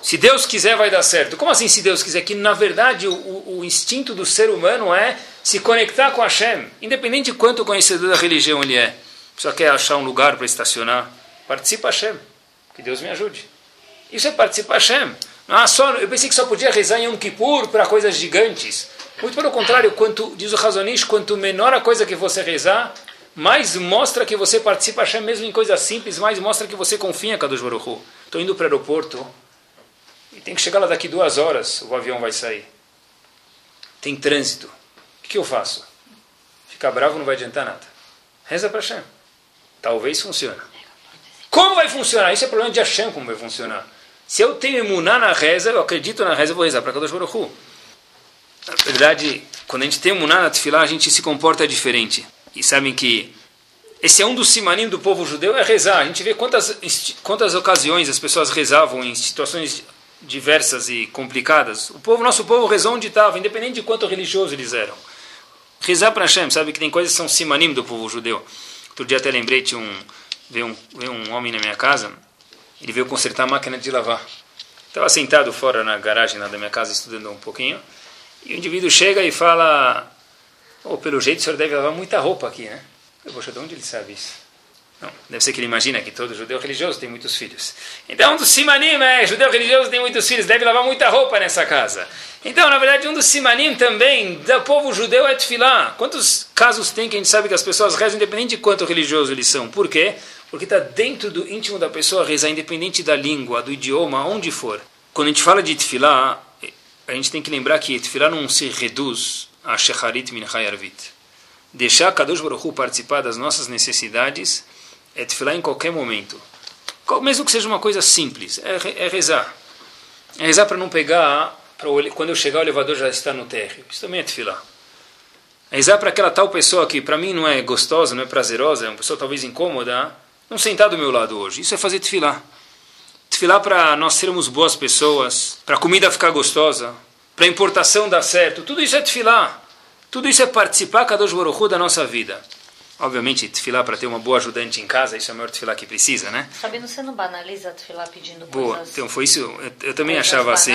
Se Deus quiser, vai dar certo. Como assim, se Deus quiser? Que, na verdade, o, o instinto do ser humano é se conectar com Hashem. Independente de quanto conhecedor da religião ele é. Só quer achar um lugar para estacionar. Participa Hashem. Que Deus me ajude. Isso é participar Hashem. Ah, só, eu pensei que só podia rezar em Yom Kippur para coisas gigantes. Muito pelo contrário, quanto, diz o Razonish, quanto menor a coisa que você rezar, mais mostra que você participa Hashem mesmo em coisas simples, mais mostra que você confia em Kadosh Baruch. Estou indo para o aeroporto, e tem que chegar lá daqui duas horas, o avião vai sair. Tem trânsito. Que eu faço? Ficar bravo não vai adiantar nada. Reza para Hashem. Talvez funcione. Como vai funcionar? Isso é problema de Hashem, como vai funcionar. Se eu tenho emuná na reza, eu acredito na reza, eu vou rezar para Kadosh Baruch Hu. Na verdade, quando a gente tem emuná na tefilá, a gente se comporta diferente. E sabem que esse é um dos simanim do povo judeu, é rezar. A gente vê quantas, quantas ocasiões as pessoas rezavam em situações diversas e complicadas. O povo, nosso povo rezou onde estava, independente de quanto religioso eles eram. Rezar para Hashem, sabe que tem coisas que são simanim do povo judeu. Outro dia até lembrei, tinha um, veio um, veio um homem na minha casa, ele veio consertar a máquina de lavar. Estava sentado fora na garagem da minha casa estudando um pouquinho, e o indivíduo chega e fala, oh, pelo jeito o senhor deve lavar muita roupa aqui, né? Eu, poxa, de onde ele sabe isso? Não, deve ser que ele imagina que todo judeu religioso tem muitos filhos. Então, um dos simanim é, judeu religioso tem muitos filhos, deve lavar muita roupa nessa casa. Então, na verdade, um dos simanim também do povo judeu é tefilá. Quantos casos tem que a gente sabe que as pessoas rezam independente de quanto religioso eles são? Por quê? Porque está dentro do íntimo da pessoa rezar, independente da língua, do idioma, onde for. Quando a gente fala de tefilá, a gente tem que lembrar que tefilá não se reduz a shecharit min arvit. Deixar Kadosh Baruch Hu participar das nossas necessidades é tefilá em qualquer momento. Mesmo que seja uma coisa simples, é, é rezar. É rezar para não pegar, pra, quando eu chegar o elevador já está no térreo. Isso também é tefilá. É rezar para aquela tal pessoa que para mim não é gostosa, não é prazerosa, é uma pessoa talvez incômoda, não sentar do meu lado hoje. Isso é fazer tefilá. Tefilá para nós sermos boas pessoas, para a comida ficar gostosa, para a importação dar certo. Tudo isso é tefilá. Tudo isso é participar, Kadosh Baruch da nossa vida. Obviamente, tefilá para ter uma boa ajudante em casa, isso é o maior tefilá que precisa, né? Sabendo, você não banaliza tefilá pedindo boa. coisas... Então, foi isso, eu, eu também achava assim,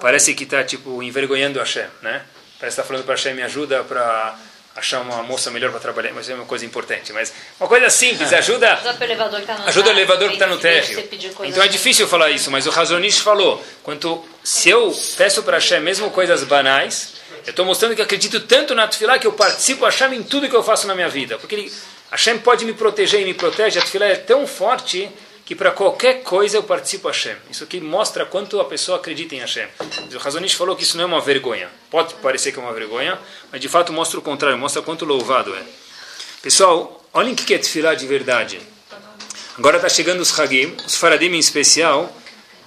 parece que está, tipo, envergonhando a Hashem, né? Parece que está falando para Hashem, me ajuda para achar uma moça melhor para trabalhar, mas é uma coisa importante. Mas uma coisa simples, ajuda, Ajuda o elevador que está no, ajuda o elevador que está no de térreo. Então é difícil falar isso, mas o Razonish falou, quanto se eu peço para Hashem mesmo coisas banais, eu estou mostrando que acredito tanto na Tefilá que eu participo Hashem em tudo que eu faço na minha vida. Porque ele, Hashem pode me proteger e me protege. A Tefilá é tão forte que para qualquer coisa eu participo Hashem. Isso aqui mostra quanto a pessoa acredita em Hashem. O Razonish falou que isso não é uma vergonha. Pode parecer que é uma vergonha, mas de fato mostra o contrário, mostra quanto louvado é. Pessoal, olhem o que é Tefilá de verdade. Agora está chegando os Hagim, os Faradim em especial,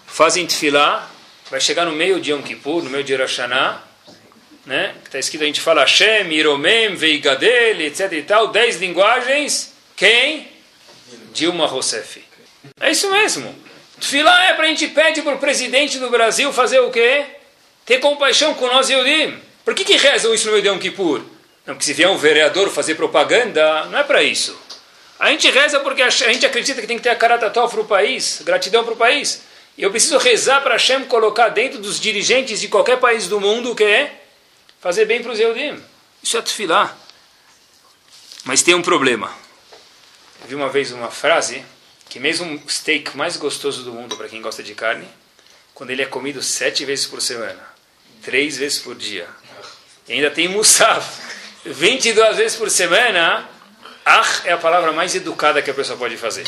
fazem Tefilá vai chegar no meio de Yom Kippur, no meio de Rosh Hashanah, né? está escrito, a gente fala Hashem, Iromem, Veigadel, etc e tal, dez linguagens, quem? Dilma Rousseff. É isso mesmo. Tfilá é para a gente pedir para o presidente do Brasil fazer o quê? Ter compaixão com nós, Eudim. Por que, que rezam isso no meio de Yom Kippur? Não, porque se vier um vereador fazer propaganda, não é para isso. A gente reza porque a gente acredita que tem que ter a karatató para o país, gratidão para o país. E eu preciso rezar para Hashem colocar dentro dos dirigentes de qualquer país do mundo o que é fazer bem para os Eudim. Isso é tefilá. Mas tem um problema. Eu vi uma vez uma frase que mesmo o steak mais gostoso do mundo para quem gosta de carne, quando ele é comido sete vezes por semana, três vezes por dia, e ainda tem musaf, 22 vezes por semana, ah é a palavra mais educada que a pessoa pode fazer.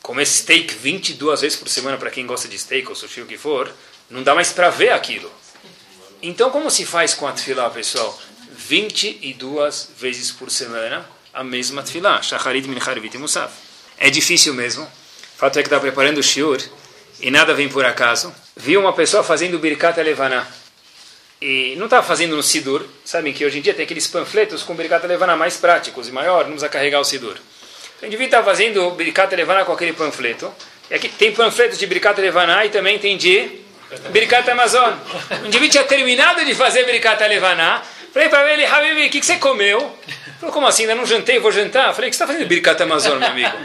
Comer steak 22 vezes por semana para quem gosta de steak ou sushi, o que for, não dá mais para ver aquilo. Então, como se faz com a tefilá, pessoal? 22 vezes por semana, a mesma tefilá. Shacharit min harvit musaf. É difícil mesmo. O fato é que está preparando o shiur e nada vem por acaso. Vi uma pessoa fazendo birkat levaná. E não estava fazendo no Sidur. Sabem que hoje em dia tem aqueles panfletos com birkat levaná mais práticos e maior, não precisa carregar o Sidur. Então, o indivíduo estava fazendo birkat levaná com aquele panfleto. E aqui tem panfletos de birkat levaná e também tem de Birkat Amazon. O indivíduo tinha terminado de fazer Birkat Levaná. Falei para ele, Habibi, o que, que você comeu? Ele falou, como assim? Ainda não jantei, vou jantar? Falei, o que você está fazendo Birkat Amazon, meu amigo?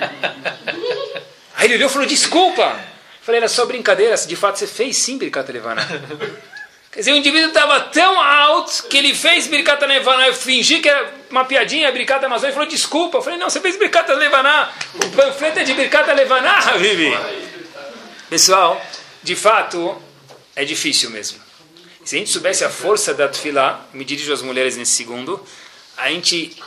Aí ele olhou e falou, desculpa. Falei, era só brincadeira, de fato você fez sim Birkat Levaná. Quer dizer, o indivíduo estava tão alto que ele fez Birkat Levaná. Eu fingi que era uma piadinha, Birkat Amazon. Ele falou, desculpa. Falei, não, você fez Birkat Levaná. O panfleto é de Birkat Levaná, Habibi. Pessoal, de fato, é difícil mesmo. Se a gente soubesse a força da tefilá, me dirijo às mulheres nesse segundo, a gente,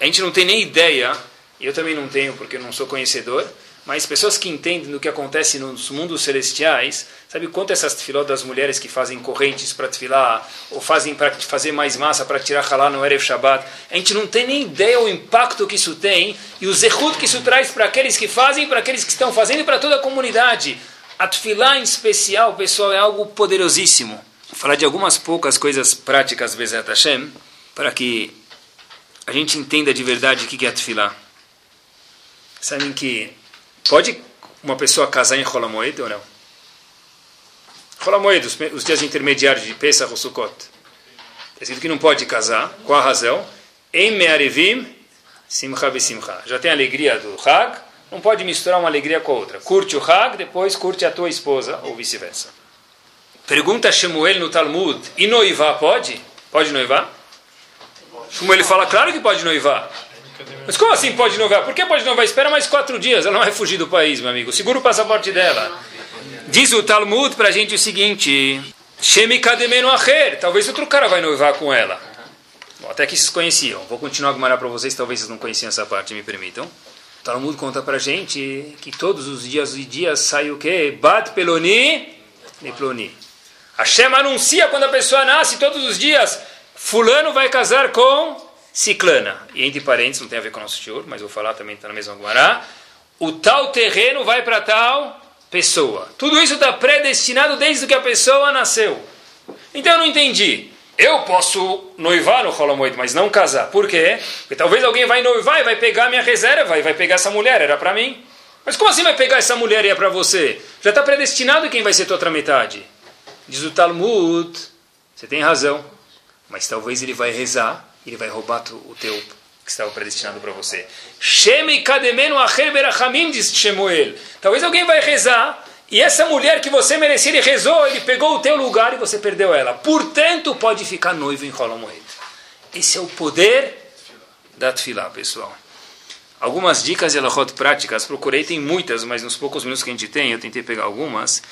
a gente não tem nem ideia, eu também não tenho porque eu não sou conhecedor, mas pessoas que entendem do que acontece nos mundos celestiais, sabe quanto essas tefiló das mulheres que fazem correntes para tefilá, ou fazem para fazer mais massa para tirar halá no Erev Shabbat, a gente não tem nem ideia o impacto que isso tem e o zehut que isso traz para aqueles que fazem, para aqueles que estão fazendo e para toda a comunidade. A tefilá em especial, pessoal, é algo poderosíssimo. Vou falar de algumas poucas coisas práticas, Bezat Hashem, para que a gente entenda de verdade o que é a tefilá. Sabem que pode uma pessoa casar em Rolamoed ou não? Rolamoed, os, os dias intermediários de Pesach ou Sukkot. É escrito que não pode casar. Qual a razão? Em Me'arevim, Simcha Besimcha. Já tem a alegria do Hag, não pode misturar uma alegria com a outra. Curte o Hag, depois curte a tua esposa, ou vice-versa. Pergunta Shemuel no Talmud, e noivar pode? Pode noivar? Shemuel fala, claro que pode noivar. Mas como assim pode noivar? Por que pode noivar? Espera mais quatro dias, ela não vai fugir do país, meu amigo. Segura o passaporte dela. Diz o Talmud para a gente o seguinte, Shemi kademenu acher, talvez outro cara vai noivar com ela. Bom, até que vocês conheciam. Vou continuar a guardar para vocês, talvez vocês não conheciam essa parte, me permitam. Talmud conta para gente que todos os dias e dias sai o quê? Bat peloni, neploni. Hashem anuncia quando a pessoa nasce todos os dias, fulano vai casar com ciclana. E entre parênteses, não tem a ver com o nosso senhor, mas vou falar também, está na mesma Guará. O tal terreno vai para tal pessoa. Tudo isso está predestinado desde que a pessoa nasceu. Então eu não entendi. Eu posso noivar no Holomoid, mas não casar. Por quê? Porque talvez alguém vai noivar e vai pegar minha reserva e vai pegar essa mulher, era para mim. Mas como assim vai pegar essa mulher e é para você? Já está predestinado quem vai ser tua outra metade. Diz o Talmud, você tem razão, mas talvez ele vai rezar, ele vai roubar o teu que estava predestinado para você. Sheme kademenu acher berachamim, diz Shemuel. Talvez alguém vai rezar e essa mulher que você merecia, ele rezou, ele pegou o teu lugar e você perdeu ela. Portanto, pode ficar noivo em Holomoed. Esse é o poder da Tfilá, pessoal. Algumas dicas e alahot práticas, procurei, tem muitas, mas nos poucos minutos que a gente tem, eu tentei pegar algumas.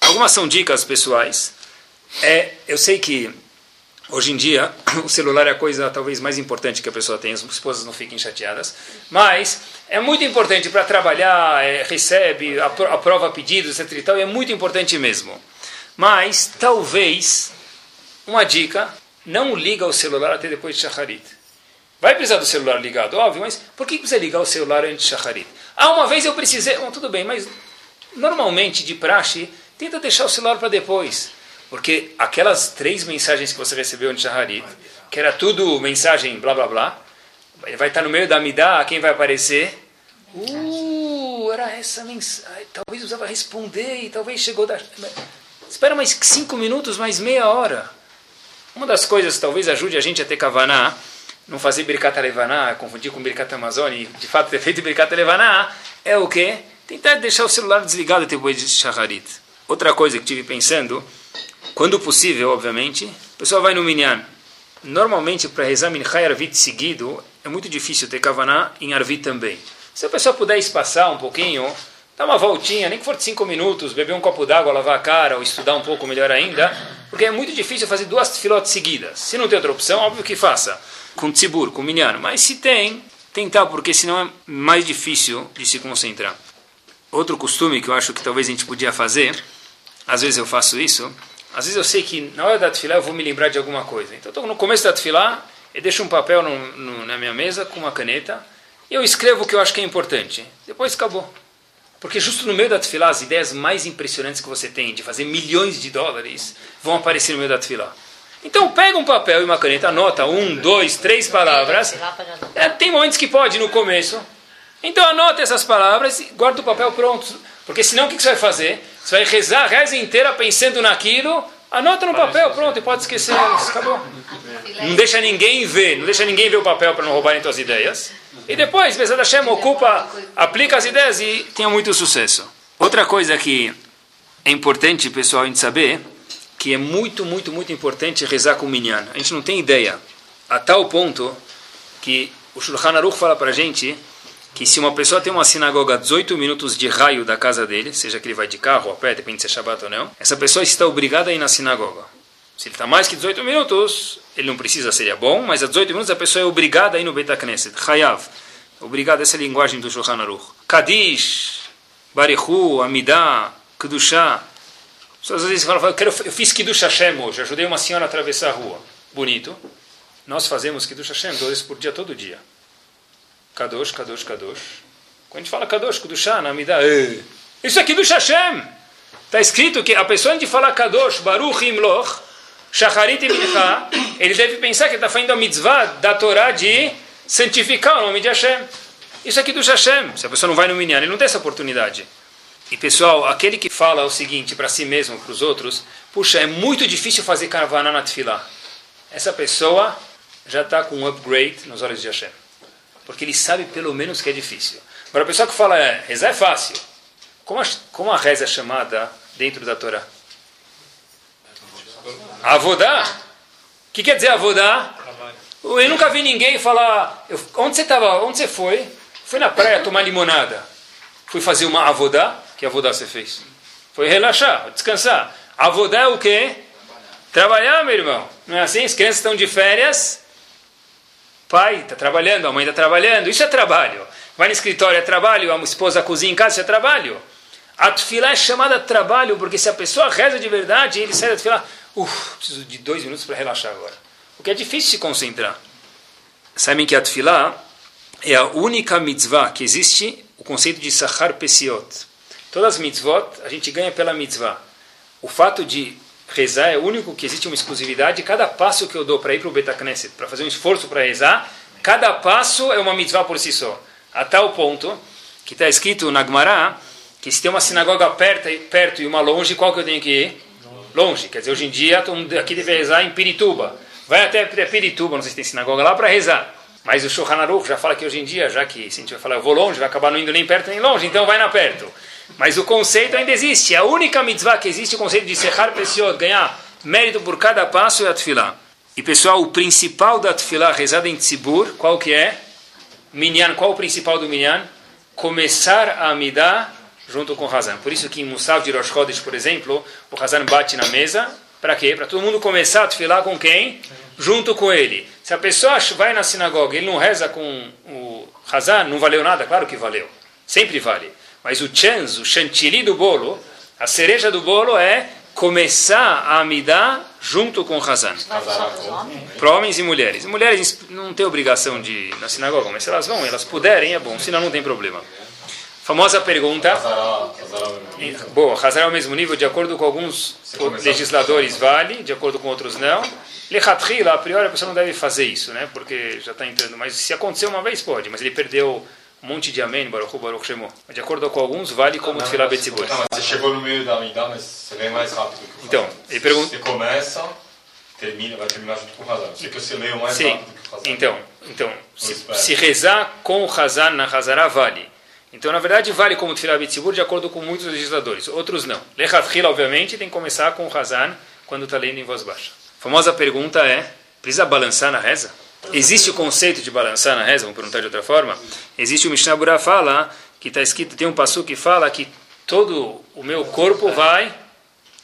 Algumas são dicas pessoais. É, eu sei que Hoje em dia, o celular é a coisa talvez mais importante que a pessoa tem, as esposas não fiquem chateadas, mas é muito importante para trabalhar, é, recebe, aprova pedidos, etc. E, tal, e é muito importante mesmo. Mas, talvez, uma dica, não liga o celular até depois de Shacharit. Vai precisar do celular ligado, óbvio, mas por que precisa ligar o celular antes de Shacharit? Ah, uma vez eu precisei, bom, tudo bem, mas normalmente, de praxe, tenta deixar o celular para depois. Porque aquelas três mensagens que você recebeu de Shaharit, que era tudo mensagem blá blá blá, vai estar no meio da Midah, quem vai aparecer? Uh, era essa mensagem. Talvez usava responder e talvez chegou da. Espera mais cinco minutos, mais meia hora. Uma das coisas que talvez ajude a gente a ter kavaná, não fazer Birkat Levaná, confundir com Birkat Amazônia, e de fato ter feito Birkat Levaná, é o quê? Tentar deixar o celular desligado depois de Shaharit. Outra coisa que tive pensando, quando possível, obviamente, o pessoal vai no Minyan. Normalmente, para rezar Minchai Arvit seguido, é muito difícil ter Kavaná em Arvit também. Se a pessoa puder espaçar um pouquinho, dar uma voltinha, nem que for de cinco minutos, beber um copo d'água, lavar a cara ou estudar um pouco melhor ainda, porque é muito difícil fazer duas filotes seguidas. Se não tem outra opção, óbvio que faça. Com tzibur, com minyan. Mas se tem, tentar, porque senão é mais difícil de se concentrar. Outro costume que eu acho que talvez a gente podia fazer, às vezes eu faço isso, às vezes eu sei que na hora da tefilá eu vou me lembrar de alguma coisa. Então, estou no começo da tefilá, eu deixo um papel no, no, na minha mesa com uma caneta, e eu escrevo o que eu acho que é importante. Depois acabou. Porque justo no meio da tefilá, as ideias mais impressionantes que você tem de fazer milhões de dólares vão aparecer no meio da tefilá. Então pega um papel e uma caneta, anota um, dois, três palavras. É, tem momentos que pode no começo. Então anota essas palavras e guarda o papel pronto. Porque senão o que você vai fazer? Você vai rezar a reza inteira pensando naquilo, anota no papel, pronto, e pode esquecer. Acabou. Não deixa ninguém ver, não deixa ninguém ver o papel para não roubarem suas ideias. E depois, Bezat Hashem ocupa, aplica as ideias e tenha muito sucesso. Outra coisa que é importante, pessoal, a gente saber, que é muito, muito, muito importante rezar com o Minyan. A gente não tem ideia, a tal ponto que o Shulchan Aruch fala para a gente que se uma pessoa tem uma sinagoga a 18 minutos de raio da casa dele, seja que ele vai de carro ou a pé, depende se é Shabbat ou não, essa pessoa está obrigada a ir na sinagoga. Se ele está mais que 18 minutos, ele não precisa, seria bom, mas a 18 minutos a pessoa é obrigada a ir no Beit HaKnesset. Chayav. Obrigado, essa é a linguagem do Shulchan Aruch. Kadish, Barichu, Amidah, Kedushá. Às vezes falam, eu, eu fiz Kiddush Hashem hoje, ajudei uma senhora a atravessar a rua. Bonito. Nós fazemos Kiddush Hashem vezes por dia, todo dia. Kadosh, Kadosh, Kadosh. Quando a gente fala Kadosh, Kedushá, na Amidah, isso é Kiddush Hashem. Está escrito que a pessoa antes de falar Kadosh, Baruch Imloch, Shacharit Mincha, ele deve pensar que está fazendo a mitzvah da Torá de santificar o nome de Hashem. Isso aqui do Hashem. Se a pessoa não vai no Minyan, ele não tem essa oportunidade. E pessoal, aquele que fala o seguinte para si mesmo, para os outros, puxa, é muito difícil fazer caravaná na tefilá. Essa pessoa já está com um upgrade nos olhos de Hashem. Porque ele sabe pelo menos que é difícil. Agora a pessoa que fala, é, rezar é fácil. Como a, como a reza é chamada dentro da Torá? Avodá? O que quer dizer avodá? Eu nunca vi ninguém falar. Eu, onde você estava? Onde você foi? Fui na praia tomar limonada. Fui fazer uma avodá. Que avodá você fez? Foi relaxar, descansar. Avodá é o quê? Trabalhar, meu irmão. Não é assim? As crianças estão de férias. Pai está trabalhando, a mãe está trabalhando. Isso é trabalho. Vai no escritório é trabalho, a esposa cozinha em casa, isso é trabalho. A tefilá é chamada trabalho, porque se a pessoa reza de verdade, ele sai da tefilá, uff, preciso de dois minutos para relaxar agora. Porque é difícil se concentrar. Sabem que a tefilá é a única mitzvah que existe, o conceito de sahar pesiot. Todas as mitzvot a gente ganha pela mitzvah. O fato de rezar é único que existe uma exclusividade. Cada passo que eu dou para ir para o Betacneset, para fazer um esforço para rezar, cada passo é uma mitzvah por si só. A tal ponto que está escrito na Gemara que se tem uma sinagoga perto, perto e uma longe, qual que eu tenho que ir? Longe. Quer dizer, hoje em dia, todo mundo aqui deve rezar em Pirituba. Vai até Pirituba, não sei se tem sinagoga lá, para rezar. Mas o Aruch já fala que hoje em dia, já que se a gente vai falar eu vou longe, vai acabar não indo nem perto nem longe, então vai na perto. Mas o conceito ainda existe. A única mitzvah que existe, o conceito de Sehar Pesiot, ganhar mérito por cada passo é a. E pessoal, o principal da Tfilah rezada em Tzibur, qual que é? Minyan, qual o principal do Minyan? Começar a Amidah junto com o Hazan. Por isso que em Musaf de Rosh Chodesh, por exemplo, o Hazan bate na mesa, para quê? Para todo mundo começar a tefilá com quem? Junto com ele. Se a pessoa vai na sinagoga e ele não reza com o Hazan, não valeu nada? Claro que valeu. Sempre vale. Mas o chance, o chantilly do bolo, a cereja do bolo é começar a amidar junto com o Hazan. Para homens e mulheres. Mulheres não têm obrigação de ir na sinagoga, mas se elas vão, elas puderem, é bom. Senão não tem problema. Famosa pergunta. É? Boa, Hazar é o mesmo nível, de acordo com alguns legisladores vale, de acordo com outros não. Lechatchila, a priori a pessoa não deve fazer isso, né? Porque já está entrando. Mas se acontecer uma vez, pode. Mas ele perdeu um monte de amém, Baruch Hu, Baruch Shemo. Mas de acordo com alguns, vale como Tfilah Betzibur. Não, mas você chegou no meio da Amidá, mas você vem mais rápido que o Então, ele pergunta- Você começa, termina, vai terminar junto com o Hazara. Você que você leio mais Sim, rápido que o Hazara. então, então se, se rezar com o Hazar na Hazará, vale. Então, na verdade, vale como Tfilah Betzibur, de acordo com muitos legisladores. Outros não. Lechatchila, obviamente, tem que começar com o Hazar quando está lendo em voz baixa. A famosa pergunta é, precisa balançar na reza? Existe o conceito de balançar na reza? Vamos perguntar de outra forma. Existe o Mishnah Burah fala, que está escrito, tem um passo que fala que todo o meu corpo vai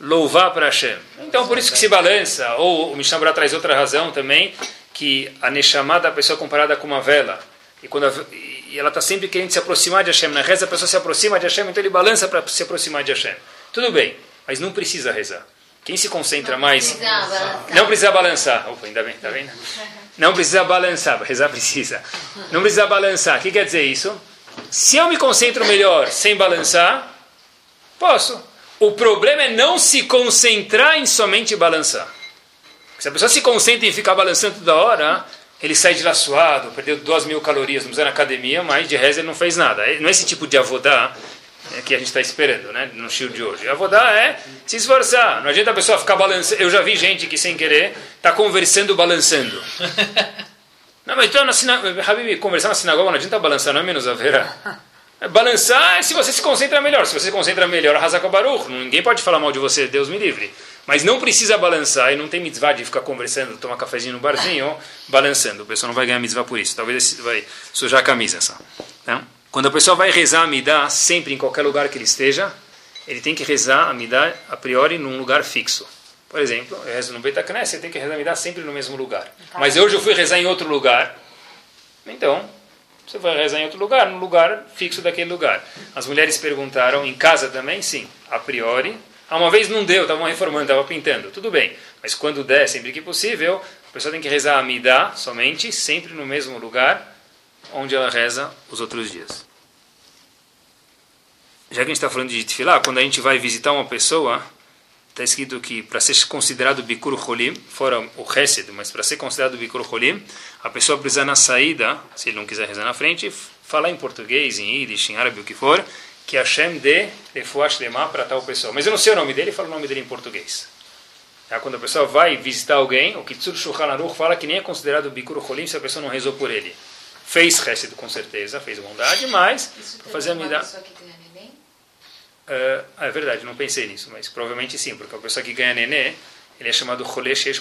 louvar para Hashem. Então, por isso que se balança. Ou o Mishnah Berurah traz outra razão também, que a Neshama da pessoa é comparada com uma vela. E, quando a e ela está sempre querendo se aproximar de Hashem. Na reza a pessoa se aproxima de Hashem, então ele balança para se aproximar de Hashem. Tudo bem, mas não precisa rezar. Quem se concentra mais... Não precisa balançar. Opa, ainda bem, tá vendo? Não precisa balançar, rezar precisa. Não precisa balançar. O que quer dizer isso? Se eu me concentro melhor sem balançar, posso. O problema é não se concentrar em somente balançar. Se a pessoa se concentra em ficar balançando toda hora, ele sai de lá suado, perdeu duas mil calorias, não precisa na academia, mas de reza ele não fez nada. Não é esse tipo de avodá é, que a gente está esperando né, no show de hoje. Avodá é se esforçar. Não adianta a pessoa ficar balançando. Eu já vi gente que sem querer está conversando balançando. Não, mas então, na sina... Habib, conversar na sinagoga não adianta balançar, não é menos a vera. É Balançar é se você se concentra melhor. Se você se concentra melhor, arrasar com a Baruch. Ninguém pode falar mal de você, Deus me livre. Mas não precisa balançar e não tem mitzvah de ficar conversando, tomar cafezinho no barzinho, balançando. O pessoal não vai ganhar mitzvah por isso. Talvez vai sujar a camisa só. Então, quando a pessoa vai rezar a midá, sempre em qualquer lugar que ele esteja, ele tem que rezar a midá a priori num lugar fixo. Por exemplo, eu rezo no Betacné, você tem que rezar a midá sempre no mesmo lugar. Mas hoje eu fui rezar em outro lugar, então você vai rezar em outro lugar, no lugar fixo daquele lugar. As mulheres perguntaram, em casa também? Sim, a priori. Ah, uma vez não deu, estavam reformando, estavam pintando. Tudo bem, mas quando der, sempre que possível, a pessoa tem que rezar a midá somente, sempre no mesmo lugar onde ela reza os outros dias. Já que a gente está falando de tefilá, quando a gente vai visitar uma pessoa, está escrito que para ser considerado bikur cholim, fora o chesed, mas para ser considerado bikur cholim, a pessoa precisa na saída, se ele não quiser rezar na frente, falar em português, em yiddish, em árabe, o que for, que Hashem dê refuash lema para tal pessoa. Mas eu não sei o nome dele, fala o nome dele em português. Tá? Quando a pessoa vai visitar alguém, o Kitsur Shulchan Aruch fala que nem é considerado bikur cholim se a pessoa não rezou por ele. Fez chesed com certeza, fez bondade, mas para fazer a midá... Uh, é verdade, não pensei nisso, mas provavelmente sim, porque a pessoa que ganha nenê, ele é chamado Chole Shesh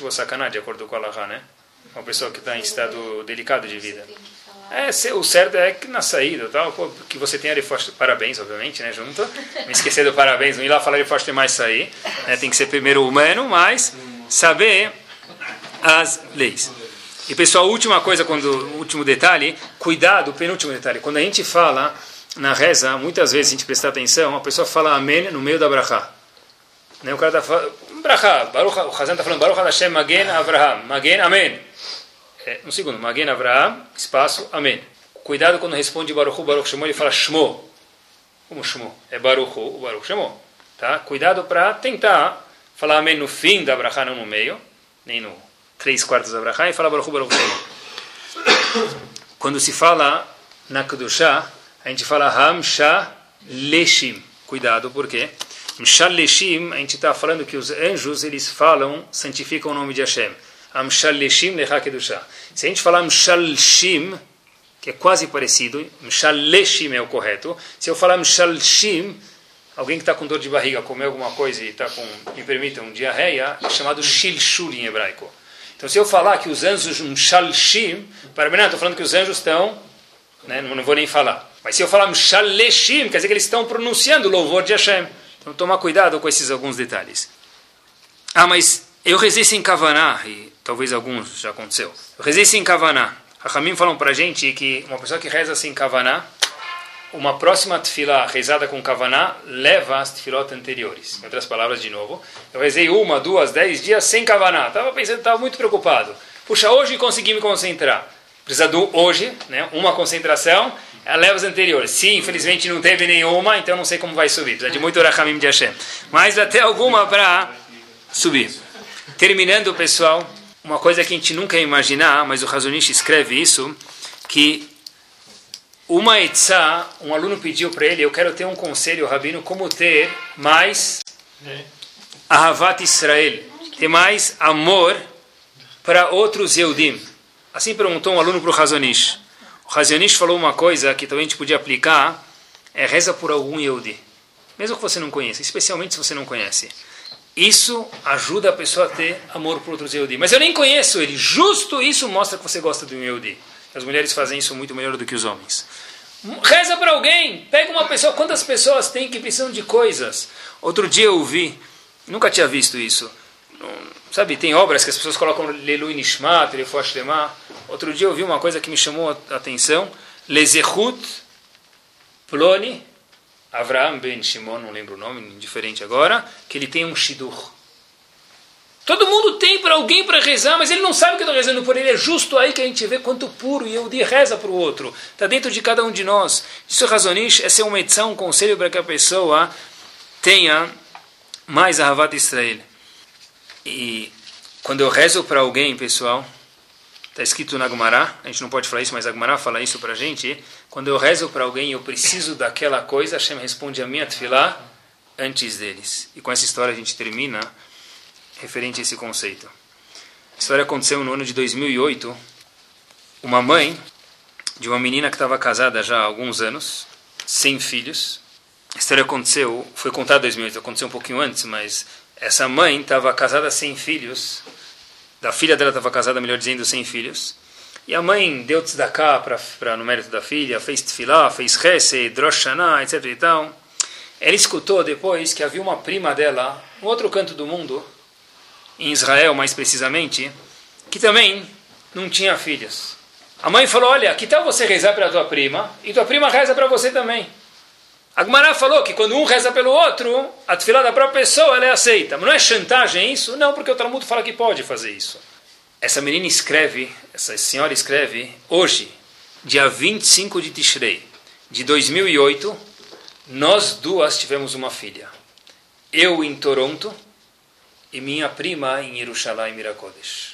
de acordo com a Laha, né? Uma pessoa que está em estado delicado de vida. É, o certo é que na saída, tal, que você tenha reforço, parabéns, obviamente, né, junto. Me esquecer do parabéns, não ir lá falar reforço mais sair. Né, tem que ser primeiro humano, mas saber as leis. E pessoal, última coisa, quando, último detalhe, cuidado, penúltimo detalhe, quando a gente fala na reza, muitas vezes a gente prestar atenção, a pessoa fala amém no meio da brachá. Né? O cara está falando, brachá, Baruch, o Hazan está falando, Baruch Hashem Magen Avraham, Magen Amém. É, um segundo, Magen Avraham, espaço, Amém. Cuidado quando responde Baruch Baruch Shemo, ele fala Shmo. Como Shmo? É Baruch Hu, Baruch Shemo. Tá? Cuidado para tentar falar Amém no fim da brachá, não no meio, nem no três quartos da brachá, e falar Baruch Baruch. Quando se fala na Kedushá, a gente fala Hamsha Leshim. Cuidado, por quê? Hamsha Leshim, a gente está falando que os anjos, eles falam, santificam o nome de Hashem. Hamsha Leshim Lecha Kedushá. Se a gente falar Hamsha Leshim, que é quase parecido, Hamsha Leshim é o correto. Se eu falar Hamsha Leshim, alguém que está com dor de barriga, comeu alguma coisa e está com, me permitam, diarreia, é chamado Shilshul em hebraico. Então, se eu falar que os anjos um shalshim, para mim, não, estou falando que os anjos estão, né, não, não vou nem falar. Mas se eu falar shaleshim, quer dizer que eles estão pronunciando o louvor de Hashem. Então, tomar cuidado com esses alguns detalhes. Ah, mas eu rezei sem kavaná, e talvez alguns já aconteceu. Eu rezei sem kavaná. A Hamim falam para gente que uma pessoa que reza sem kavaná, uma próxima tefilá rezada com kavaná leva as tefilot anteriores. Em outras palavras, de novo, eu rezei uma, duas, dez dias sem kavaná. Estava pensando, estava muito preocupado. Puxa, hoje consegui me concentrar. Precisa do hoje, né? uma concentração. a levas anteriores. Se infelizmente não teve nenhuma, então não sei como vai subir. Precisa de muito Rahamim de Hashem. Mas até alguma para subir. Terminando, pessoal, uma coisa que a gente nunca ia imaginar, mas o Razonish escreve isso, que uma etzá, um aluno pediu para ele, eu quero ter um conselho, Rabino, como ter mais Ahavat Israel, ter mais amor para outros Yehudim. Assim perguntou um aluno para o Razonish. O Razonish falou uma coisa que também a gente podia aplicar, é reza por algum Yehudi. Mesmo que você não conheça, especialmente se você não conhece. Isso ajuda a pessoa a ter amor por outros Yehudi. Mas eu nem conheço ele. Justo isso mostra que você gosta de um Yehudi. As mulheres fazem isso muito melhor do que os homens. Reza para alguém. Pega uma pessoa. Quantas pessoas tem que precisam de coisas? Outro dia eu vi, nunca tinha visto isso. Sabe, tem obras que as pessoas colocam Lelui Nishmat, Lefosh Lemah. Outro dia eu vi uma coisa que me chamou a atenção. Lezechut Ploni Avraham Ben Shimon, não lembro o nome, indiferente agora, que ele tem um shidur. Todo mundo tem para alguém para rezar, mas ele não sabe que está rezando por ele. É justo aí que a gente vê quanto puro e Yehudi reza para o outro. Está dentro de cada um de nós. Isso razonish, essa é uma edição, um conselho para que a pessoa tenha mais a Havat Israel. E quando eu rezo para alguém, pessoal, está escrito na Gemara, a gente não pode falar isso, mas a Gemara fala isso para a gente. Quando eu rezo para alguém eu preciso daquela coisa, Hashem responde a minha tefilá antes deles. E com essa história a gente termina referente a esse conceito. A história aconteceu no ano de 2008. Uma mãe de uma menina que estava casada já há alguns anos, sem filhos. A história aconteceu, foi contada em 2008, aconteceu um pouquinho antes, mas essa mãe estava casada sem filhos. Da filha dela estava casada, melhor dizendo, sem filhos. E a mãe deu tzedakah para no mérito da filha, fez tefilá, fez rese, drosh etc e tal. Ela escutou depois que havia uma prima dela, no outro canto do mundo, em Israel mais precisamente, que também não tinha filhos. A mãe falou: Olha, que tal você rezar para tua prima e tua prima reza para você também? A Gemara falou que quando um reza pelo outro, a tefilá da própria pessoa ela é aceita. Mas não é chantagem isso? Não, porque o Talmud fala que pode fazer isso. Essa menina escreve, essa senhora escreve, hoje, dia 25 de Tishrei, de 2008, nós duas tivemos uma filha. Eu em Toronto e minha prima em Yerushalayim Mirakodesh.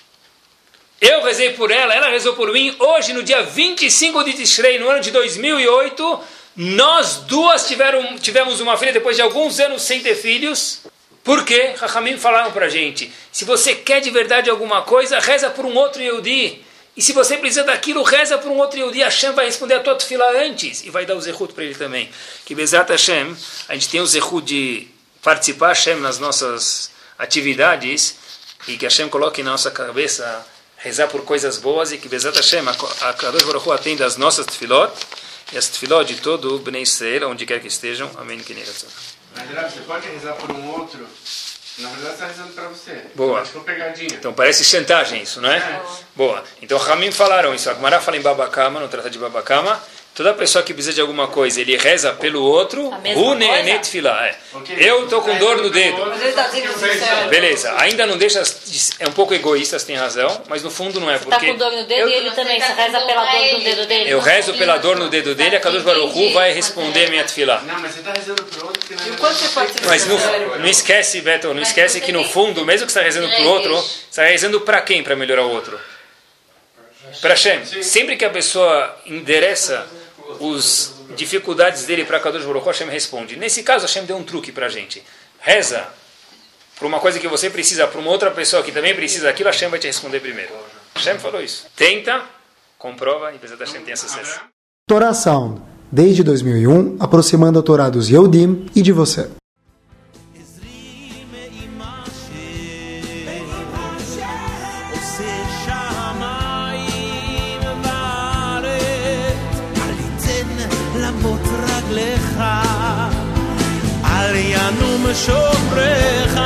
Eu rezei por ela, ela rezou por mim. Hoje, no dia 25 de Tishrei, no ano de 2008, nós duas tiveram, tivemos uma filha depois de alguns anos sem ter filhos. Por quê? Rahamim falaram para gente, se você quer de verdade alguma coisa, reza por um outro Yehudi. E se você precisa daquilo, reza por um outro Yehudi. Hashem vai responder a tua fila antes e vai dar o zehut para ele também. Que Bezat Hashem, a gente tem o zehut de participar Hashem nas nossas atividades e que Hashem coloque na nossa cabeça rezar por coisas boas e que Bezat Hashem, a Kadosh Baruch atenda as nossas tefilot e as tefilot de todo o Bnei Israel, onde quer que estejam. Amém. Mas, você pode rezar por um outro na verdade, está rezando para você. Boa. Que pegadinha. Então parece chantagem isso, não é? é. Boa. Então Ramim falaram isso. A Gemara fala em Babacama, no Tratado de Babacama. Toda pessoa que precisa de alguma coisa, ele reza pelo outro. É. Eu estou com dor no dedo. Beleza. Ainda não deixa. É um pouco egoísta, você tem razão, mas no fundo não é. Porque está com dor no dedo eu, e ele também. Você reza pela dor no dedo dele. Eu rezo pela dor no dedo dele, a Kadosh Baruchu vai responder a minha tefilá. Não, mas você está rezando para outro. E o quanto você pode Mas não, não esquece, Beto, não esquece que no fundo, mesmo que você está rezando para o outro, você está rezando para quem para melhorar o outro? Para Hashem. Sempre que a pessoa endereça os dificuldades dele para Kadosh Baruch Hashem responde. Nesse caso, Hashem deu um truque para a gente. Reza por uma coisa que você precisa, para uma outra pessoa que também precisa daquilo, Hashem vai te responder primeiro. Hashem falou isso. Tenta, comprova e Bezat Hashem tenha sucesso. Torah Sound, desde 2001, aproximando a Torá dos Yehudim e de você. ינום שומרך